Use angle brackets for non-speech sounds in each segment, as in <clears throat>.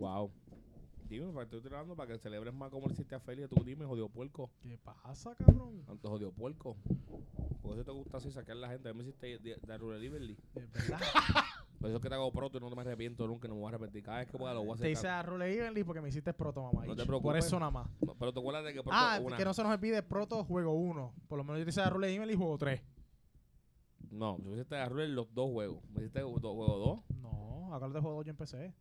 Wow. Dime, pues, estoy tirando para que celebres más como le hiciste a Feli. Tú dime, jodido puerco. ¿Qué pasa, cabrón? Tanto jodido puerco. Por eso te gusta así sacar a la gente. A mí me hiciste de, de Rural Liberty. Es verdad. Por eso es que te hago proto y no me arrepiento nunca. No me voy a arrepentir. Cada vez que pueda lo voy a hacer. Te hice a Rule Evenly porque me hiciste proto, mamá. No te Por preocupes. eso nada más. No, pero te acuerdas de que proto Ah, una. que no se nos olvide proto juego 1. Por lo menos yo te hice a Rule Evenly juego 3. No, tú hiciste a Rural los dos juegos. Me hiciste do- juego dos. No, acá de juego 2 yo empecé.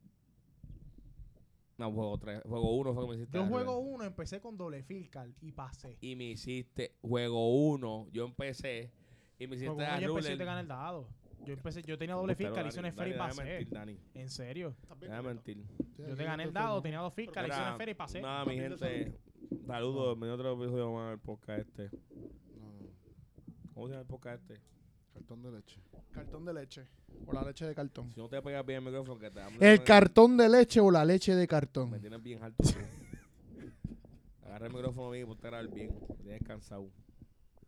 No, juego tres. Juego uno fue que me hiciste. Yo a juego Rural. 1 empecé con doble filcal y pasé. Y me hiciste juego uno. Yo empecé. Y me hiciste Juego a yo empecé te gané el dado. Yo empecé, yo tenía doble fiscal, hice un esfera y pasé. Déjame mentir, Dani. En serio. Déjame mentir. Yo te gané el dado, tenía dos fiscal, hice una esfera y pasé. Nada, mi gente. Saludos. Me otro episodio más del podcast este. No, no. ¿Cómo se llama el podcast este? Cartón de leche. Cartón de leche. O la leche de cartón. Si no te pegas bien el micrófono, que te El cartón de leche o la leche de cartón. Me tienes bien alto. Agarra el micrófono bien y ponte a grabar bien. Me Tienes cansado.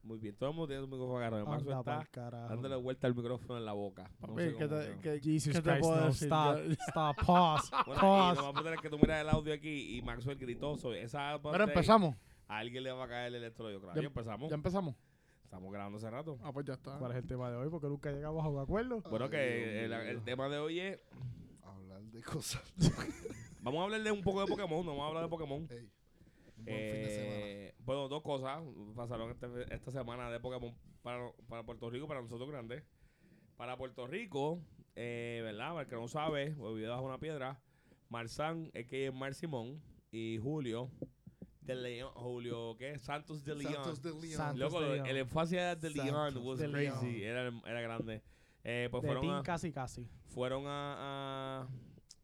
Muy bien. Todo el mundo tiene su micrófono agarrado. Marzo Anda está dándole vuelta al micrófono en la boca. No Papi, sé ¿qué cómo, te- pero- qué- Jesus qué te Christ, puedo no, decir? stop, <laughs> stop, <laughs> pause, Bueno, y pause. no vamos a tener que tú miras el audio aquí y Maxwell gritoso. Esa Pero empezamos. A alguien le va a caer el electrodo. Claro, Ya- ya empezamos. Ya empezamos. Estamos grabando hace rato. Ah, pues ya está. ¿Cuál es el tema de hoy? Porque nunca llegamos a un acuerdo. Bueno, Ay, que el, el tema de hoy es. Hablar de cosas. <laughs> Vamos a hablar de un poco de Pokémon. No vamos a hablar de Pokémon. Ey, un buen fin de semana. Eh, bueno, dos cosas pasaron este- esta semana de Pokémon para, para Puerto Rico, para nosotros grandes. Para Puerto Rico, eh, ¿verdad? Para el que no sabe, olvidado bajo una piedra, Marzán, es que es Mar Simón, y Julio de León, Julio, ¿qué? Santos de León. Santos de León. Loco, de León. el énfasis de León was de crazy, León. era, era grande. Eh, pues de fueron Team a, casi casi. fueron a,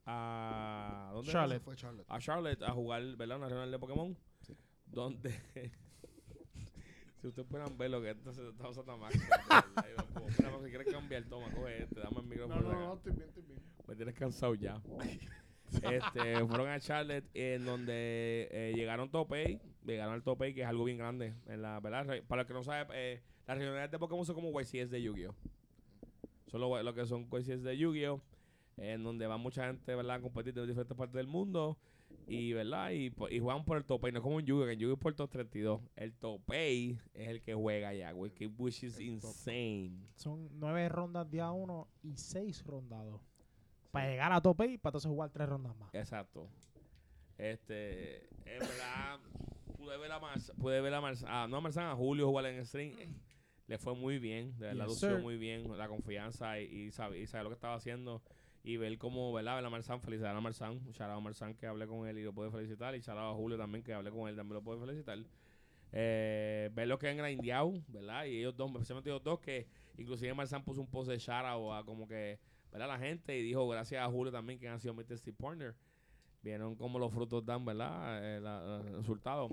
a, a ¿dónde Charlotte. fue Charlotte. a Charlotte a jugar, ¿verdad? Una regional de Pokémon. Sí. Donde. <laughs> si ustedes puedan ver lo que esto se está usando Max, <laughs> si quieres cambiar, toma, coge este, dame el No, micrófono. no, acá. no, estoy bien, estoy bien. Me tienes cansado ya. <laughs> este, fueron a Charlotte en donde eh, llegaron Topey, llegaron al Topey, que es algo bien grande. En la, ¿verdad? Para el que no sabe, eh, las regionales de Pokémon son como YCS de Yu-Gi-Oh! Son lo, lo que son YCS de Yu-Gi-Oh! En donde va mucha gente, ¿verdad? A competir de diferentes partes del mundo. Y, ¿verdad? Y, po- y juegan por el Topey, no es como en Yu-Gi-Oh! Que en Yu-Gi-Oh! es por 32. El Topey es el que juega que- Which is insane. Son nueve rondas día uno y seis rondas dos. Para llegar a tope y para entonces jugar tres rondas más. Exacto. Este, en verdad, pude ver a Mars, pude ver a Mars, ah, no a Marzán, a Julio jugar en el stream. Le fue muy bien, de verdad Yes, lució sir. muy bien, la confianza y, y, sabe, y sabe lo que estaba haciendo. Y ver cómo, ¿verdad? Ver a Marzán, felicidad a Marzán, out a Marzán que hablé con él y lo puede felicitar. Y out a Julio también que hablé con él, también lo puede felicitar. Eh, ver lo que han grindeado, ¿verdad? Y ellos dos, especialmente ellos dos, que inclusive Marzán puso un post de out a como que, ¿verdad? La gente y dijo gracias a Julio también que han sido Mr. Steve Partner. Vieron cómo los frutos dan, ¿verdad? Eh, la- la- el resultado.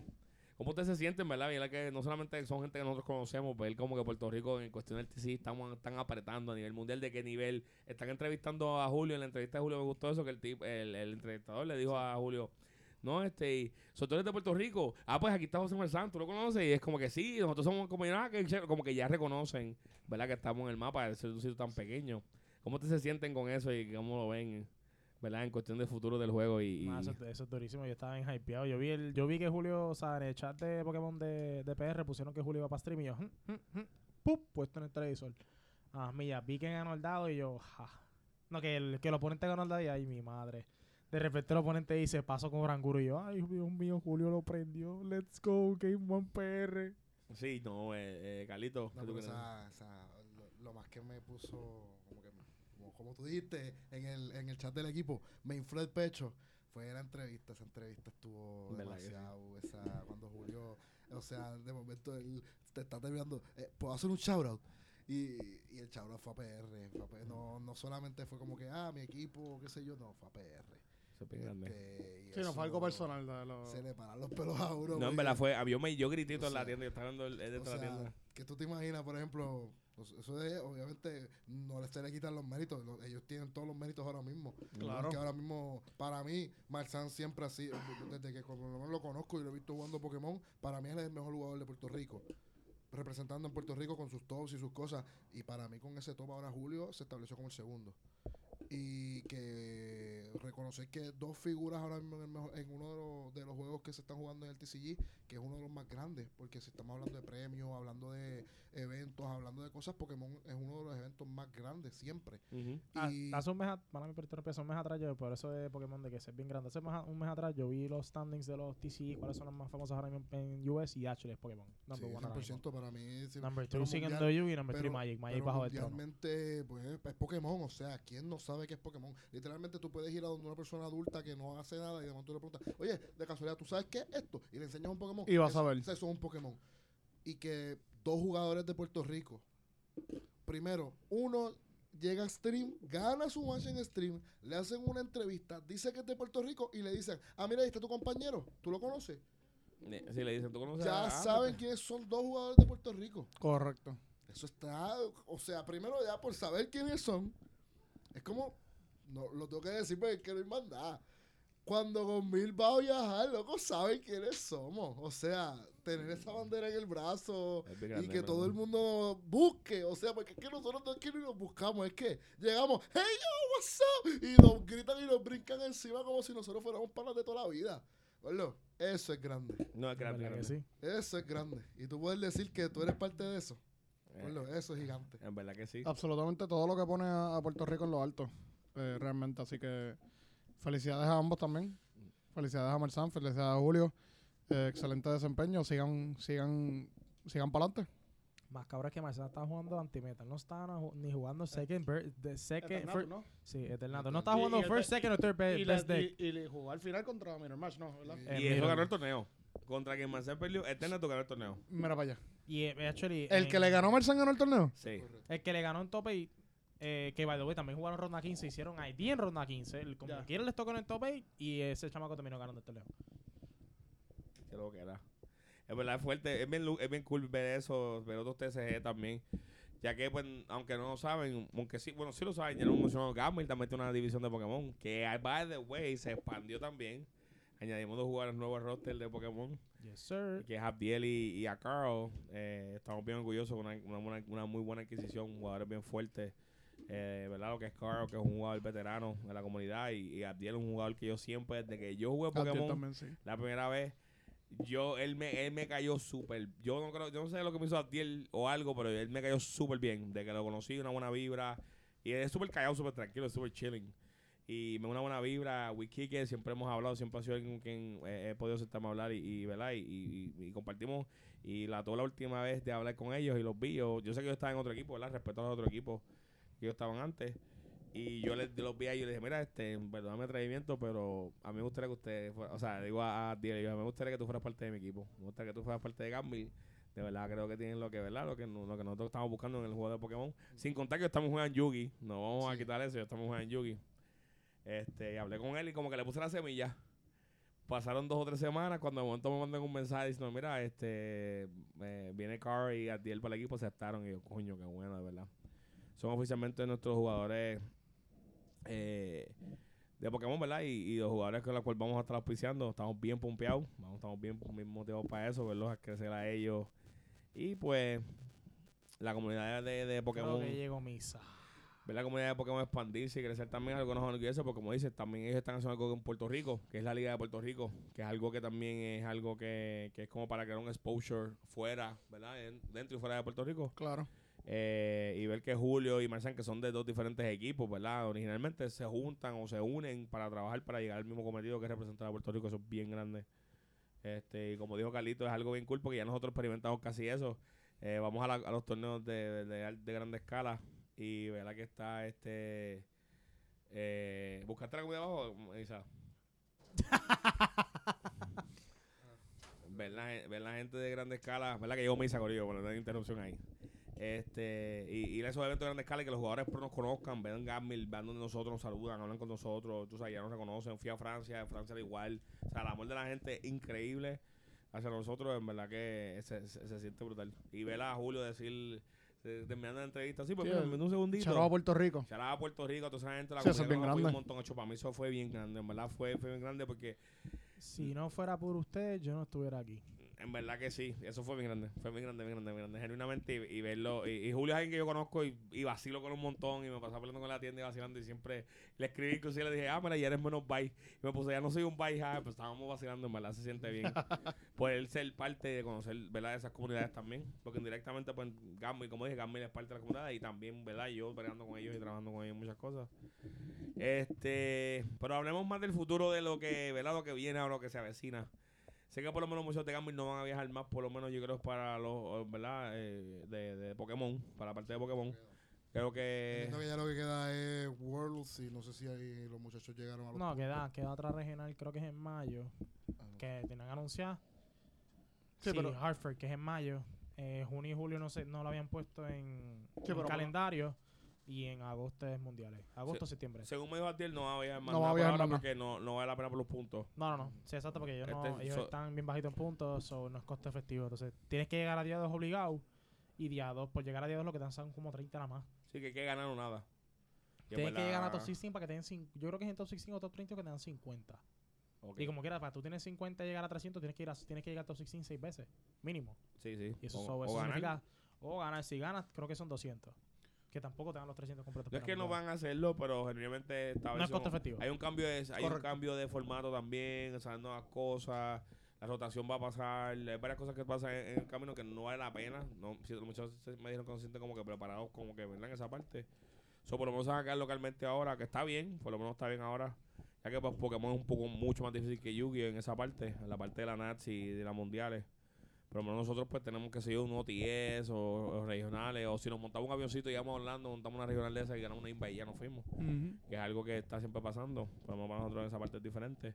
¿Cómo ustedes se sienten, verdad? Que no solamente son gente que nosotros conocemos, ver como que Puerto Rico en cuestión del TC estamos, están apretando a nivel mundial, de qué nivel. Están entrevistando a Julio, en la entrevista de Julio me gustó eso, que el, tip, el, el entrevistador le dijo a Julio, no, este, y, "So, tú eres de Puerto Rico. Ah, pues aquí está José Marzán, ¿tú lo conoces? Y es como que sí, nosotros somos que chévere", como que ya reconocen, ¿verdad? Que estamos en el mapa de ser un sitio tan pequeño. ¿Cómo ustedes se sienten con eso y cómo lo ven, ¿verdad? En cuestión de futuro del juego y... y- Ah, eso, eso es durísimo. Yo estaba en hypeado. Yo vi, el, yo vi que Julio, o sea, en el chat de Pokémon de, de PR pusieron que Julio iba para stream y yo, "Hm, hm, hm", ¡pup! puesto en el televisor. Ah, mira, vi que ganó el dado y yo, ja. No, que el, que el oponente ganó el dado y ay, mi madre. De repente el oponente dice, paso con Branguro y yo, ay, Dios mío, Julio lo prendió. Let's go, Game One PR. Sí, no, eh, eh, Carlito. Esa, lo, lo más que me puso, como, tú dijiste en el, en el chat del equipo, me infló el pecho. Fue la entrevista, esa entrevista estuvo demasiado, esa, cuando Julio, o sea, de momento él te está terminando, eh, puedo hacer un shoutout. Y, y el shoutout fue a PR, fue a PR. No, no solamente fue como que, ah, mi equipo, qué sé yo, no, fue a PR. Este, y Sí, no fue algo personal. de lo- Se le paran los pelos a uno. No, en verdad fue, yo me yo gritito O en la tienda, yo estaba viendo el, O de la sea, tienda. que tú te imaginas, por ejemplo, eso de, obviamente no les se le quitan los méritos, lo- ellos tienen todos los méritos ahora mismo. Claro. Porque ahora mismo, para mí, Marzán siempre ha sido, desde que por lo conozco y lo he visto jugando Pokémon, para mí es el mejor jugador de Puerto Rico. Representando en Puerto Rico con sus tops y sus cosas. Y para mí, con ese top ahora Julio, se estableció como el segundo. y que reconocer que dos figuras ahora mismo en, el mejor- en uno de los, de los juegos que se están jugando en el TCG, que es uno de los más grandes, porque si estamos hablando de premios, hablando de eventos, hablando de cosas, Pokémon es uno de los eventos más grandes siempre. Ah, Y hace un mes, hace un mes atrás, yo, por eso de Pokémon de que es bien grande. Hace un mes a- un mes atrás yo vi los standings de los TCG, cuáles son los más famosos ahora mismo en US y actually es Pokémon. sí, Number one mismo. 100% para mí. sí, Number pero 2 siguiendo y number 3 pero- Magic. Magic pero bajo del trono. mundialmente, pues es Pokémon, o sea, ¿quién no sabe qué es Pokémon? Literalmente tú puedes ir a donde una persona adulta que no hace nada y de momento le preguntas, oye, de casualidad, ¿tú sabes qué es esto? Y le enseñas un Pokémon. Y vas Eso- a ver. Eso es un Pokémon. Y que dos jugadores de Puerto Rico, primero, uno llega a stream, gana su match en stream, le hacen una entrevista, dice que es de Puerto Rico y le dicen, ah, mira, ahí está tu compañero, ¿tú lo conoces? Si le dicen, ¿tú conoces Ya a- saben quiénes son dos jugadores de Puerto Rico. Correcto. Eso está, o sea, primero ya por saber quiénes son, es como, no lo tengo que decir porque es que no hay más nada. Cuando Gonmil va a viajar, loco, saben quiénes somos. O sea, tener esa bandera en el brazo y grande, que todo el mundo busque. O sea, porque es que nosotros no es que ni nos buscamos, es que llegamos, hey yo, what's up? Y nos gritan y nos brincan encima como si nosotros fuéramos panas de toda la vida. Gordo, eso es grande. No, es grande. ¿Verdad que grande. sí? Eso es grande. Y tú puedes decir que tú eres parte de eso. Eh, Gordo, eso es gigante. en verdad que sí. Absolutamente todo lo que pone a, a Puerto Rico en lo alto. Eh, realmente. Así que felicidades a ambos también. Felicidades a Marzán, felicidades a Julio. eh, excelente desempeño. Sigan, sigan, sigan para adelante. Más cabrón es que Marcelo está jugando anti-metal. No está ni jugando second, bir- de second, fir- Sí, Eternato. No está Y- jugando y first, second o third Y, best deck. y, y jugó al final contra Mirror Match, ¿no? ¿verdad? Eh, y eso ganó el torneo. Contra quien Marcel perdió, Eterna tú ganó el torneo. Mira para allá. Y eh, actually, ¿El en- que le ganó a Marzán ganó el torneo? Sí. Correcto. El que le ganó en top 8, eh, que by the way también jugaron ronda 15, hicieron ID en ronda 15. el- Como Ya. quiera les tocó en el top 8 y ese chamaco terminó ganando el torneo. Qué lo que era. Es verdad, es fuerte. Es bien, lu- es bien cool ver eso, ver otros TCG también. Ya que, pues, aunque no lo saben, aunque sí, bueno, sí lo saben, ya lo mencionó Gamble, también tiene una división de Pokémon. Que, by the way, se expandió también. Añadimos dos jugadores nuevos al roster de Pokémon, Yes, sir. que es Abdiel y, y a Carl. Eh, estamos bien orgullosos con una, una, buena- una muy buena adquisición, jugadores bien fuertes. Eh, ¿Verdad? Lo que es Carl, que es un jugador veterano de la comunidad, y, y Abdiel es un jugador que yo siempre, desde que yo jugué Pokémon, también, sí. la primera vez, yo, él me, él me cayó súper. Yo no creo, yo no sé lo que me hizo Abdiel o algo, pero él me cayó súper bien. De que lo conocí, una buena vibra. Y es súper callado, súper tranquilo, súper chilling. Y me da una buena vibra. Wiki que siempre hemos hablado, siempre ha sido alguien con quien eh, he podido sentarme a hablar y, y ¿verdad? Y, y- y compartimos. Y la toda la última vez de hablar con ellos y los vi. Yo, yo sé que yo estaba en otro equipo, ¿verdad? Respeto a los otros equipos ellos estaban antes. Y yo les, los vi a ellos y les dije, mira, este, perdóname atrevimiento, pero a mí me gustaría que usted, fuera- o sea, digo a, a Diego, yo, me gustaría que tú fueras parte de mi equipo. Me gustaría que tú fueras parte de Gambil. De verdad, creo que tienen lo que, ¿verdad? Lo que, no- lo que nosotros estamos buscando en el juego de Pokémon. Sin contar que estamos jugando en Yugi. No vamos a quitar eso, estamos jugando en Yugi. Este, y hablé con él y como que le puse la semilla. Pasaron dos o tres semanas cuando de momento me mandan un mensaje diciendo, mira, este, eh, viene Carr y Adiel para el equipo, aceptaron. Y yo, coño, qué bueno, de verdad. Son oficialmente nuestros jugadores eh, de Pokémon, ¿verdad? Y, y los jugadores con los cuales vamos a estar auspiciando. Estamos bien pompeados, vamos, estamos bien, bien motivados para eso, verlos a crecer a ellos. Y pues, la comunidad de, de Pokémon. Creo que llegó misa. ver la comunidad de Pokémon expandirse y crecer también algo que nos enorgullece, porque como dices, también ellos están haciendo algo en Puerto Rico, que es la Liga de Puerto Rico, que es algo que también es algo que, que es como para crear un exposure fuera, ¿verdad? En- dentro y fuera de Puerto Rico. Claro. Eh, y ver que Julio y Marcian, que son de dos diferentes equipos, ¿verdad? Originalmente se juntan o se unen para trabajar para llegar al mismo cometido que es representar a Puerto Rico, eso es bien grande. Este, y como dijo Carlito, es algo bien cool porque ya nosotros experimentamos casi eso. Eh, vamos a, la- a los torneos de, de, de grande escala y verdad que está este. Eh, ¿Buscaste la comida abajo, Isa? <laughs> ver, la, gen- ver la gente de grande escala, ¿verdad? Que llegó Misa Corillo, bueno, no hay interrupción ahí. Este, y ir a esos eventos de grande escala y que los jugadores pro nos conozcan, vean Gamil, vean donde nosotros nos saludan, hablan con nosotros, tú sabes, ya nos reconocen. Fui a Francia, en Francia era igual. O sea, el amor de la gente es increíble hacia nosotros, en verdad que se, se- se siente brutal. Y ver a Julio decir, eh, terminando la entrevista, sí, pues Sí, mira, un segundito. Charaba a Puerto Rico. Out a Puerto Rico, a toda esa gente, la Sí, eso es bien un montón. Hecho, para mí eso fue bien grande, en verdad fue, fue bien grande porque Si no fuera por usted, yo no estuviera aquí. En verdad que sí, eso fue bien grande, fue bien grande, bien grande, bien grande, genuinamente, y, y verlo, y, y Julio es alguien que yo conozco y, y vacilo con un montón, y me pasaba hablando con la tienda y vacilando, y siempre le escribí, inclusive le dije, ah, mira, ya eres menos bye, y me puse, ya no soy un bye, ja, pues estábamos vacilando, en verdad se siente bien, <laughs> poder ser parte de conocer, ¿verdad?, de esas comunidades también, porque indirectamente, pues, Gammy, como dije, Gammy es parte de la comunidad, y también, ¿verdad?, yo peleando con ellos y trabajando con ellos en muchas cosas, este, pero hablemos más del futuro de lo que, ¿verdad?, lo que viene ahora, lo que se avecina, Sé que por lo menos muchos de Gambit no van a viajar más, por lo menos yo creo para los, ¿verdad? Eh, de, de Pokémon, para la parte de Pokémon. Creo que... Entiendo que ya lo que queda es Worlds y no sé si ahí los muchachos llegaron a los No, queda, queda otra regional, creo que es en mayo, Ah, no. que tienen anunciada. Sí, Sí, pero- Hartford, que es en mayo. Eh, junio y julio no sé, no lo habían puesto en, en pero- calendario. Y en agosto es mundiales. Agosto, septiembre. Según me dijo Atiel, no va a viajar más No va a nada por viajar ahora más nada. porque no, no vale la pena por los puntos. No, no, no. Sí, exacto, porque ellos, no, Este, ellos so- están bien bajitos en puntos, so no es costo efectivo. Entonces, tienes que llegar a día 2 obligado. Y día 2, por llegar a día 2 lo que te dan son como 30 nada más. Así que hay que ganar o nada. Y en Tienes que verdad- llegar a top 16 para que te den cin- Yo creo que es en top 16 o top 30 que te dan 50. Ok. Y como quieras, para tú tienes 50 y llegar a 300, tienes que, ir a, tienes que llegar a top 16 6 veces. Mínimo. Sí, sí. Y eso, o, so- o eso ganar. significa. O ganar. Si ganas, creo que son 200. Que tampoco te dan los 300 completos. No es que no van a hacerlo, pero genuinamente esta No es efectivo. hay un cambio de, hay un Correcto. cambio de formato también, o sea, nuevas cosas, la rotación va a pasar, hay varias cosas que pasan en, en el camino que no vale la pena. No, si se- me dijeron que no se sienten como que preparados, como que verdad en esa parte. So, por lo menos se van a quedar localmente ahora, que está bien, por lo menos está bien ahora. Ya que pues, Pokémon es un poco mucho más difícil que Yu-Gi-Oh! en esa parte, en la parte de la Nazi y de las mundiales. Por lo menos nosotros pues tenemos que seguir un OTS o, o regionales, o si nos montamos un avioncito y íbamos a Orlando, montamos una regional de esa y ganamos una INVA y ya nos fuimos que es algo que está siempre pasando. Menos para nosotros en esa parte es diferente.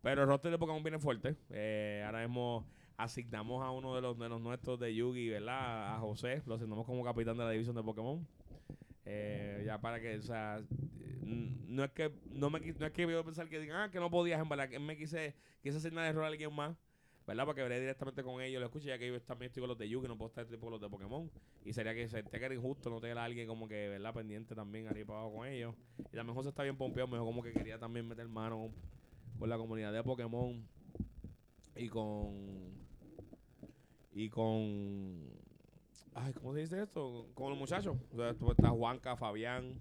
Pero el roster de Pokémon viene fuerte. Eh, ahora mismo asignamos a uno de los, de los nuestros de Yugi, ¿verdad? A José, lo asignamos como capitán de la división de Pokémon. Eh, ya para que, o sea, n- no es que no me no es que yo pensar que digan, ah, que no podías, en verdad, que me quise, quise asignar error a alguien más. ¿Verdad? Porque veré directamente con ellos, lo escuché, ya que yo también estoy con los de Yugi, no puedo estar tipo con los de Pokémon. Y sería que se te queda injusto no tener a alguien como que, ¿verdad? Pendiente también arriba para abajo con ellos. Y también José está bien pompeado, me dijo como que quería también meter mano con la comunidad de Pokémon y con. Y con. Ay, ¿cómo se dice esto? Con los muchachos. O sea, tú- está Juanca, Fabián,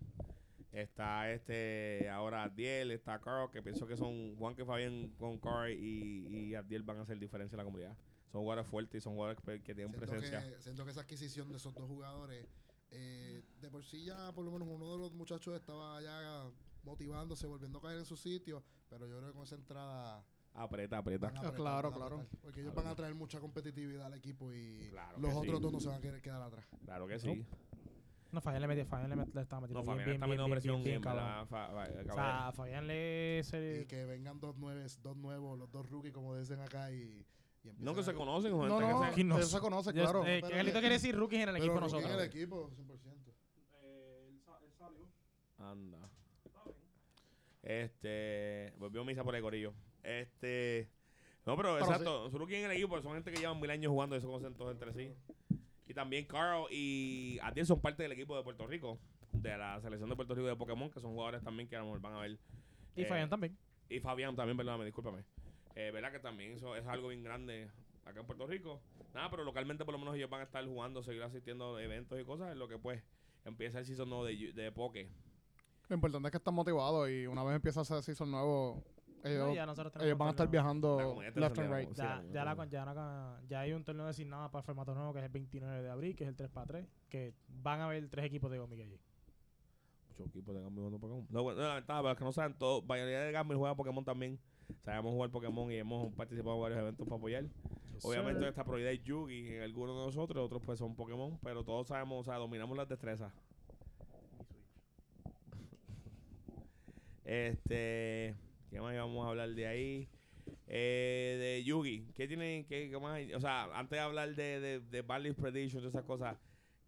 está este. Ahora Adiel, está Carl, que pienso que son. Juanca y Fabián con Carl y, y Adiel van a hacer diferencia en la comunidad. Son jugadores fuertes y son jugadores que, que tienen Siento presencia. que, siento que esa adquisición de esos dos jugadores, eh, de por sí ya por lo menos uno de los muchachos estaba ya motivándose, volviendo a caer en su sitio, pero yo creo que con esa entrada Aprieta, aprieta. Ah, apretar, claro, claro. apretar, porque ellos van a traer mucha competitividad al equipo y Claro los que otros sí. dos no se van a querer quedar atrás. Claro que sí. No, Fabián le metió, Fabián le, met- le estaba metiendo No, bien, Fabián está bien, metiendo bien, presión bien, bien, en cabrón. O sea, Fabián le... Se, Y que vengan dos nueves, dos nuevos, los dos rookies como dicen acá y, y No que se conocen, No, gente no, que se- no él sé. se conoce, Yo- claro. eh, pero- Carlito quiere decir rookies en el equipo rookie en nosotros. el equipo, 100%. Anda. Este. Volvió misa por el corillo. Este. No, pero, Pero exacto. Su rookie en el equipo son gente que llevan mil años jugando y se conocen todos entre sí. Y también Carl y Adiel son parte del equipo de Puerto Rico. De la selección de Puerto Rico de Pokémon, que son jugadores también que a lo mejor van a ver. Y eh, Fabián también. Y Fabián también, perdóname, discúlpame. Eh, ¿Verdad que también eso es algo bien grande acá en Puerto Rico? Nada, pero localmente por lo menos ellos van a estar jugando, seguir asistiendo a eventos y cosas, en lo que pues empieza el season nuevo de, de Poke. Lo importante es que están motivados y una vez empieza ese season nuevo, ellos, No, ya nosotros tenemos ellos van a estar viajando left and right. Ya, la ya, la, ya, la- ya hay un torneo designado para el formato nuevo que es el 29 de abril, que es el 3 para 3, que van a haber tres equipos de Gomiga allí. Muchos equipos de Gambit jugando Pokémon. No, bueno, la ventaja, para los que no saben, todo, mayoría de Gambit juega Pokémon también. Sabemos jugar Pokémon y hemos participado en varios eventos para apoyar. Obviamente esta prioridad es Yugi en algunos de nosotros, otros pues son Pokémon, pero todos sabemos, o sea, dominamos las destrezas. Este, ¿qué más íbamos a hablar de ahí? Eh, de Yugi, ¿qué tienen, qué, qué más hay? O sea, antes de hablar de, de, de Barley Prediction, de esas cosas,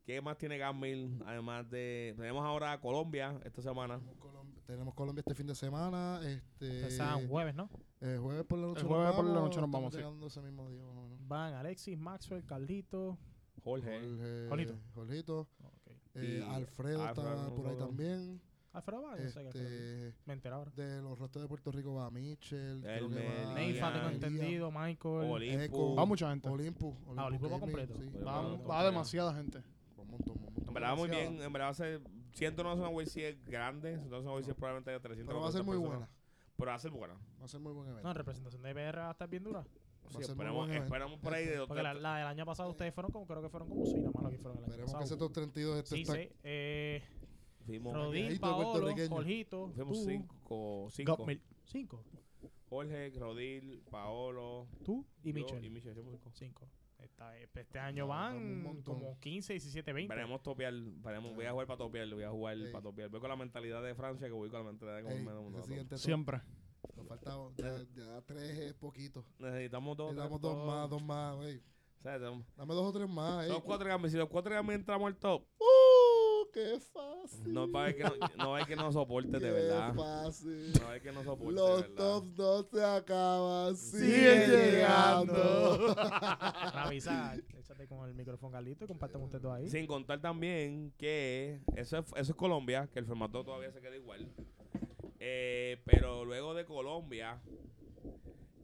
¿qué más tiene Gamil? Además de, tenemos ahora Colombia esta semana. Tenemos Colom- Tenemos Colombia este fin de semana. Este, Empezaban jueves, ¿no? eh, jueves por la noche El nos jueves por la noche nos vamos, sí. ese mismo día. Van Alexis, Maxwell, Carlito. Jorge. Jorge, Jorgito. Jorgito. Eh, Y Alfredo Alfredo está por ahí también. Alfredo Vargas, yo sé que Alfredo- Este, me enteré ahora. de los restos de Puerto Rico va Mitchell. que va Neifa, tengo entendido, Michael. Olimpo. Echo. Va mucha gente. Olympus. Ah, Olympus va completo. sí. Va, va demasiada gente. Va un montón, va un montón. En verdad, muy demasiado. bien. En verdad, va a ser. Siento no es una WC grande. Siento no es una WC probablemente de 300 Pero va a ser muy 400 buena. Pero va a ser buena. Va a ser muy buen evento. No, en representación de PR va a estar bien dura. Sí, muy esperamos, esperamos por ahí de Porque la, la del año pasado ustedes fueron como, creo que fueron como sí, nada más lo que fueron el año Esperemos que pasado. ese top 32 este Sí, está sí. Eh, Fuimos, Rodín, Paolo, puertorriqueño. Jorgito, fuimos tú, cinco. cinco. Cinco. Jorge, Rodil, Paolo. Tú y Michel. Y Michel, cinco. Cinco. Esta- este año van como 15, 17, 20. Veremos topear. veremos- voy a jugar para topear. Voy a jugar Ey. para topear. Voy con la mentalidad de Francia que voy con la mentalidad de menos top. Siempre. Nos falta ya, ya tres es poquito. Necesitamos dos. Tres, damos dos más, dos más, güey. O sea, tenemos- Dame dos o tres más. Son cuatro gambies. Si los cuatro gambies entramos al top, ¡Uh! ¡Qué fácil! no va a haber que no, no va a haber que nos soporte de <laughs> ¡Qué verdad. fácil! No haber que nos soporte de Los verdad. tops no se acaban, Siguen llegando. <laughs> Avisa, <laughs> échate con el micrófono Galito y compartan ustedes dos ahí. Sin contar también que eso es, eso es Colombia, que el formato todavía se queda igual. Eh, pero luego de Colombia,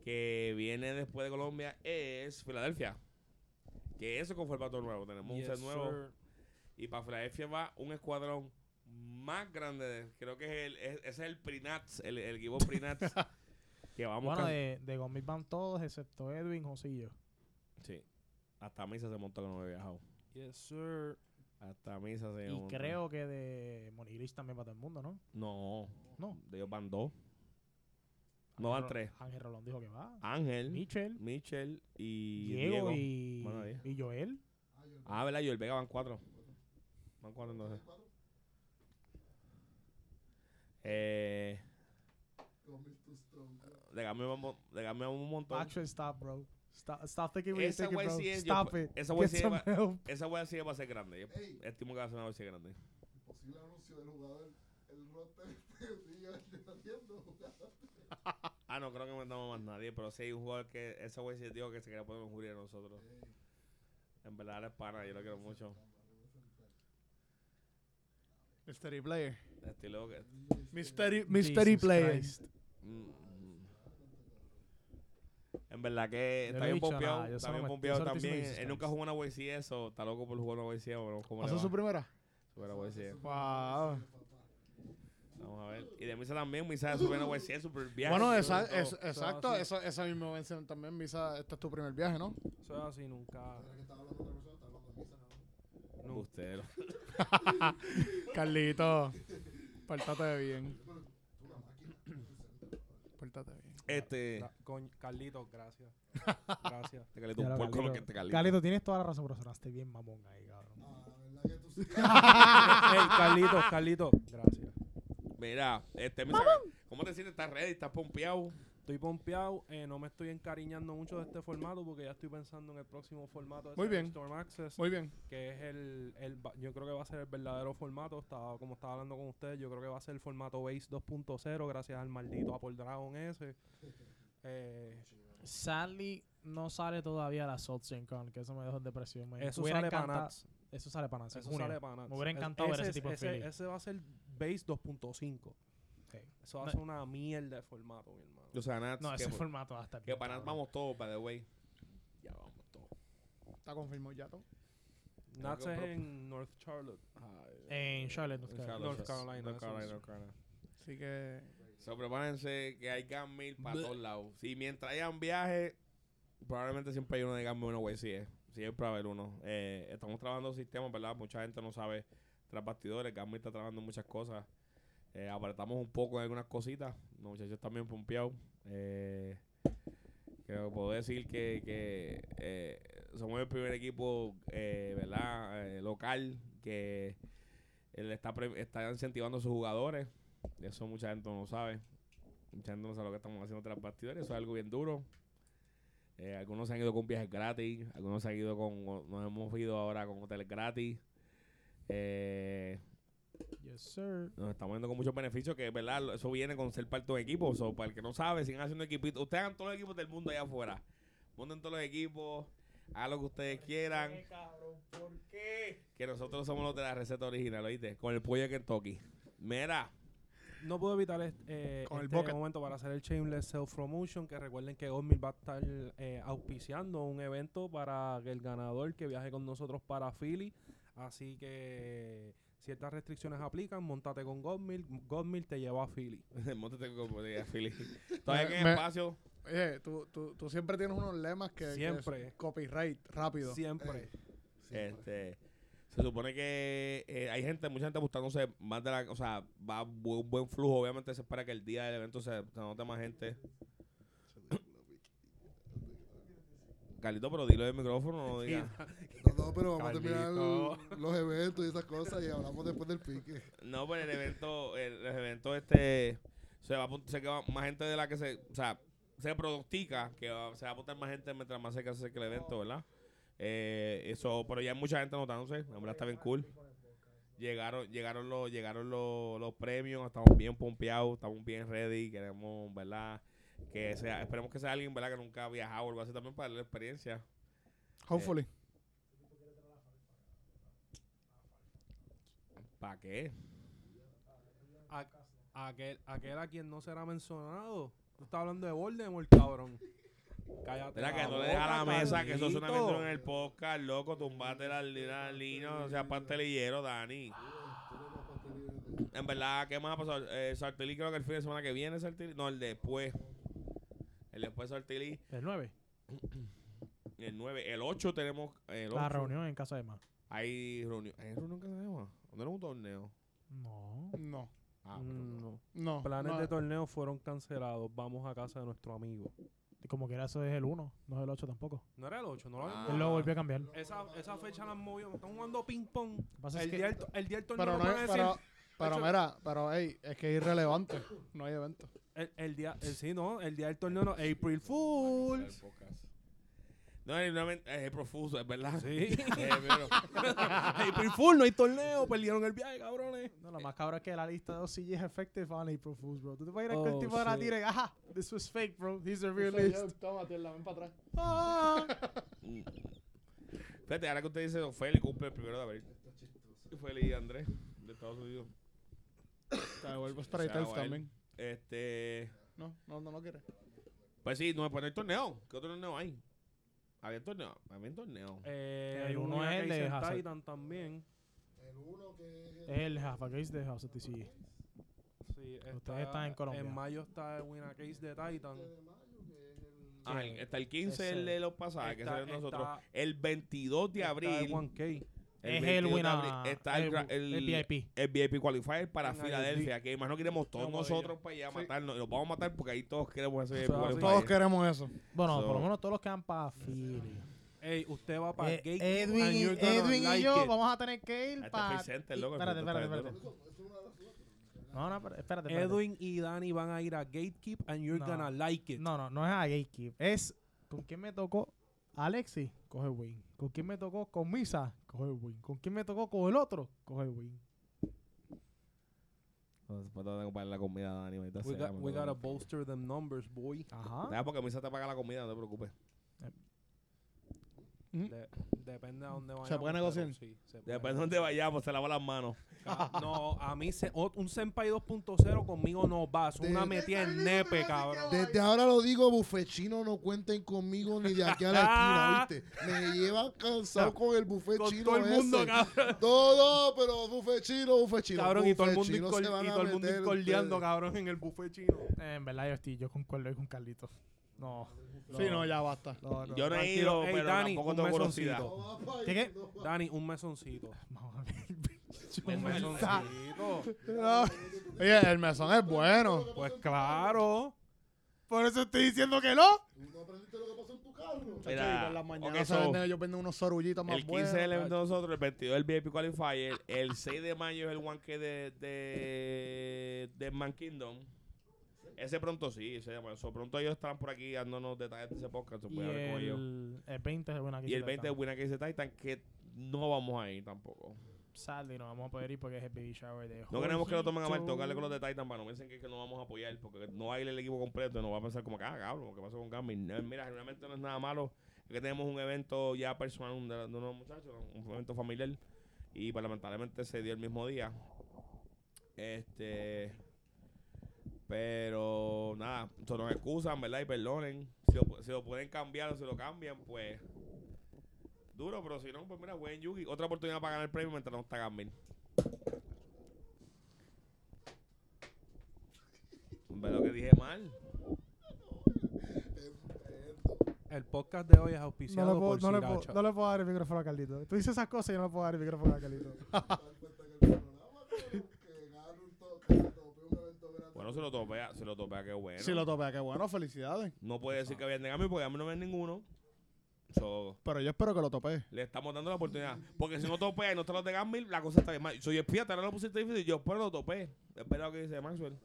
que viene después de Colombia, es Filadelfia. Que eso con formato nuevo. Tenemos un set nuevo. Y para Filadelfia va un escuadrón más grande. de- creo que es el, es- ese es el Prinats, el, el equipo <laughs> Prinats. que vamos Bueno, casi- de, de Gomil van todos, excepto Edwin, yo. Sí. Hasta Misa se montó que no había viajado. Yes, sir. Hasta Misa se Y montó. creo que de Monigris también para todo el mundo, ¿no? No. No. De ellos van dos. No van tres. Ángel Rolón dijo que va. Ángel, Michel, Michel y Diego, Diego. y, Bueno, y Joel. Ah, ¿verdad? Yo el Vega van cuatro. Van cuatro entonces. Eh, Game vamos un montón. Actually, stop, bro. Stop, stop thinking what you're Esa thinking, bro. YCS yo Stop pu- it. esa va- help. Esa wea sí va a ser grande. Yo Ey. estimo que va a ser una vez grande. Posible anuncio del jugador. El roster sigue haciendo jugador. <laughs> Ah, no creo que mandamos más nadie, pero sí hay un jugador que ese güey sí dijo que se quería poner un jury a nosotros. En verdad es pana, yo lo quiero mucho. Mystery Player. Estilo que. Mystery, mystery Jesus Player. Christ. Mm. En verdad que Yo está no bien pompeado. nada, yo Está solo bien me- pompeado yo solo estoy también. Él nunca jugó una WC eso. Está loco por jugar una WC. Vamos cómo le ¿Pasó va. su primera? Jugar una WC. Wow. Vamos a ver. Y de Misa también. Misa de su primera WC. Super viaje. Bueno, esa, todo. es, exacto, así. eso, esa misma mención también, Visa, este es tu primer viaje, ¿no? Eso es así, nunca. nunca. Embustero. <laughs> <laughs> Carlito, pórtate bien. Pórtate bien. Este. Coño, Carlitos, gracias. Gracias. <laughs> Te calito un puerco lo que Carlito. te calito. Carlito, tienes toda la razón, pero sonaste bien mamón ahí, cabrón. Ah, la verdad que tú sí. <laughs> Ey, Carlitos, Carlitos, gracias. Mira, este. ¿Cómo te sientes? ¿Estás ready? ¿Estás pompeado? Estoy pompeado, eh, no me estoy encariñando mucho de este formato porque ya estoy pensando en el próximo formato de Muy bien. Storm Access, Muy bien. que es el, el, yo creo que va a ser el verdadero formato, estaba, como estaba hablando con ustedes, yo creo que va a ser el formato Base 2.0 gracias al maldito Apple Dragon ese. <laughs> Eh, Sadly, no sale todavía la Salt Con, que eso me dejó en depresión. Me eso hubiera sale para encantado- Nats. Eso sale para Nats. en Eso junio. sale para. Me hubiera Es- encantado ver ese es- tipo de ese, feeling. ese va a ser Base 2.5. Sí. Eso va No- a ser una mierda de formato, mi hermano. O sea, Nats. No, ese formato va a estar que para Nats vamos todos, by the way. Ya vamos todos. Está confirmado ya todo. Nats es en North Charlotte. En Charlotte, North Carolina. North Carolina, North eso Carolina, es. North Carolina. Así que So, prepárense que hay Gamil para todos lados. Si mientras hayan viaje, probablemente siempre hay uno de Gamil uno, güey. Sí, es. Siempre va a haber uno. Eh, estamos trabajando sistemas, ¿verdad? Mucha gente no sabe tras bastidores. Gamil está trabajando muchas cosas. Eh, apretamos un poco en algunas cositas. Los muchachos bien pompeados. Eh, creo que puedo decir que, que eh, somos el primer equipo, eh, ¿verdad? Eh, local que él está, está incentivando a sus jugadores. Eso mucha gente no sabe. Mucha gente no sabe lo que estamos haciendo tras bastidores. Eso es algo bien duro. Algunos se han ido con viajes gratis. Algunos se han ido con. Nos hemos ido ahora con hoteles gratis. Yes, sir. nos estamos viendo con muchos beneficios. Que, ¿verdad? Eso viene con ser parte de un equipo. So, para el que no sabe, sigan haciendo equipitos. Ustedes hagan todos los equipos del mundo allá afuera. Monten todos los equipos. Hagan lo que ustedes quieran. ¿Por qué? Que nosotros somos los de la receta original, ¿oíste? Con el pollo de Kentucky. Mira, no puedo evitar est- eh, Con el este bucket. momento para hacer el Shameless Self Promotion. Que recuerden que Godmill va a estar eh, auspiciando un evento para que el ganador que viaje con nosotros para Philly. Así que ciertas restricciones aplican. Montate con Godmill. Godmill te lleva a Philly. Móntate como diga Philly. <laughs> Todavía Me- que en me- espacio. Oye, tú, tú, tú siempre tienes unos lemas que, Siempre. copyright rápido. Siempre. Este, se supone que eh, hay gente, mucha gente buscándose más de la, o sea, va un buen flujo, obviamente se espera que el día del evento se, se note más gente. Carlito, pero dilo del micrófono, no digas. <laughs> No, no, pero vamos a terminar los eventos y esas cosas y hablamos después del pique. No, pero el evento, el, el evento este, se va a apunt- se queda más gente de la que se, o sea, se pronostica que va- se va a apuntar más gente mientras más cerca se acerque el evento, ¿verdad? Eh, eso, pero ya hay mucha gente anotándose, la verdad está bien cool. Llegaron, llegaron los, llegaron los, los premios, estamos bien pompeados, estamos bien ready, queremos, ¿verdad? Que sea, esperemos que sea alguien, ¿verdad? Que nunca ha viajado o algo así también para darle la experiencia. Hopefully. ¿Para qué? A- aquel, aquel a quien no será mencionado. Tú estás hablando de Voldemort, cabrón. Cállate. Mira, que no le deja a la mesa, que eso es una Carlito. mención en el podcast, loco, tumbate la, la línea, o sea, pastelillero, Dani. En verdad, ¿qué más ha pasado? Eh, Sartelí creo que el fin de semana que viene, Sartelí, no, el después. El después Sartelí, El 9. <clears throat> el 9, el 8 tenemos, el La 8, reunión en casa de más. hay reunión, ¿hay reunión que se llama? ¿No era un torneo? No. No. Ah, Mm, no. No. Planes no. de torneo fueron cancelados. Vamos a casa de nuestro amigo. Como que era eso es el 1, no es el 8 tampoco. No era el 8, no lo Ah. Él lo volvió a cambiar. Esa, esa fecha la han movido. Están jugando ping-pong. pasa es El, que- día del to- el día del torneo Pero no es, decir- pero, pero Hecho- mira, pero hey, es que es irrelevante. No hay evento. el, el día, el, sí, no, el día del torneo no. April Fools. No, es, no, es es profuso, es verdad. Sí. <laughs> Eh, <laughs> April Fool, no hay torneo. Perdieron el viaje, cabrones. No, lo más cabrón es que la lista de OCG es effective on April Fools, bro. Tú te puedes ir a que el tipo ahora tire, ajá, this was fake, bro. He's a realist. Toma, tierra, ven para atrás. Ah. <laughs> Fíjate, ahora que usted dice, Don Feli cumple el primero de abril. Feli y Andrés, de Estados Unidos. Te devuelvo Se va Sprite a él. también. Este. No, no, no, no quiere. Pues sí, no me pone el torneo. ¿Qué otro torneo hay? Había torneo. Había torneo. Eh, El uno una es el de Hazard. Titan también. El uno que es Es el Half Case de House of TCG. Sí, Ustedes está- están en Colombia. En mayo está el Winner Case de Titan. de mayo, que es el... Ah, el- está el 15, Ese- el de los pasajes, que Está- nosotros. está- El 22 de está abril. el 1K. Es el 22 de winner. está el, el, el VIP. el VIP Qualifier para En Filadelfia. Que imagino que iremos todos nosotros para allá a Sí. matarnos. Y los vamos a matar porque ahí todos queremos ese VIP. Qualifier. Todos queremos eso. Bueno, So- por lo menos todos los que van para Philly. Ey, usted va para Eh, Gate Edwin, Edwin y yo it. vamos a tener que ir para. presente, loco, Espérate, espérate, espérate. No, no, espérate, espérate. espérate. Edwin y Dani van a ir a Gatekeep and you're No. gonna like it. No, no, no es a Gatekeep. Es con quién me tocó Alexi, coge win. Con quién me tocó con Misa, coge win. Con quién me tocó con el otro, coge win. No, Después te tengo que pagar la comida, Dani. We, sea, got, we gotta bolster them numbers, boy. Ajá. Deja porque Misa te paga la comida, no te preocupes. De- depende a dónde vayamos. ¿Se puede negociar? sí, se puede Depende de dónde vayamos, se lava las manos. Ca- <laughs> No, a mí se, ot- un Senpai 2.0 conmigo no va. Es una De- metida en nepe, cabrón. Desde ahora lo digo, buffet chino, no cuenten conmigo ni de aquí a la esquina, <laughs> ¿viste? Me llevan cansado con el buffet Con chino todo el mundo, ese. cabrón. Todo, pero buffet chino, buffet chino. Cabrón, y todo el mundo, y a todo el mundo incordiando, ustedes. cabrón, en el buffet chino. Eh, en verdad yo estoy, yo concuerdo ahí con Carlitos. No. Sí, no, ya basta. no, no. Yo no he ido, Ey, pero Dani, tampoco un tengo curiosidad. No ¿Qué, qué? no. Dani, un mesoncito. <laughs> Vamos a ver. Un mesoncito. No, Oye, el mesón es bueno. Pues claro. por eso estoy diciendo que no. ¿Tú no aprendiste lo que pasó en tu carro? Mira, las mañanas ok, se so, venden, ellos venden unos sorullitos más El 15 buenos. es el evento de nosotros, el 22 el VIP Qualifier, el 6 de mayo es el 1K de, de, de Man Kingdom. Ese pronto sí, ese llama. So, pronto ellos estarán por aquí dándonos detalles de ese podcast. so Y ellos. el, el 20 es buena Y el 20 es Winner Case de Titan, que no vamos a ir tampoco. Sadly, no vamos a poder ir porque es el baby shower de No queremos que lo tomen a mal, tocarle con los de Titan para no piensen que, que no vamos a apoyar, porque no va a ir el equipo completo y no va a pensar como que, ah, cabrón, ¿qué pasó con Gambit? No, Mira, realmente no es nada malo, es que tenemos un evento ya personal un- de, de unos muchachos, un evento familiar, y pues, lamentablemente se dio el mismo día. Este, Pero nada, eso nos excusan, ¿verdad? Y perdonen. Si lo, si lo pueden cambiar o si lo cambian, pues duro, pero si no, pues mira, buen Yugi. Otra oportunidad para ganar el premio mientras no está Gambit. Ve lo que dije mal. El podcast de hoy es No auspiciado le, puedo, por no, le puedo, no le puedo dar el micrófono a Carlito. Tú dices esas cosas y yo no le puedo dar el micrófono a Carlito. <laughs> Bueno, se lo topea, se lo topea, qué bueno. Si lo topea, qué bueno, felicidades. No puede decir que venden a mí porque a mí no ven ninguno. So, Pero yo espero que lo topee. le estamos dando la oportunidad. Porque si no topea y no te lo de Gambil, la cosa está bien mal. Soy espía, te lo pusiste difícil. Yo espero lo topé. Espera lo que dice Maxwell.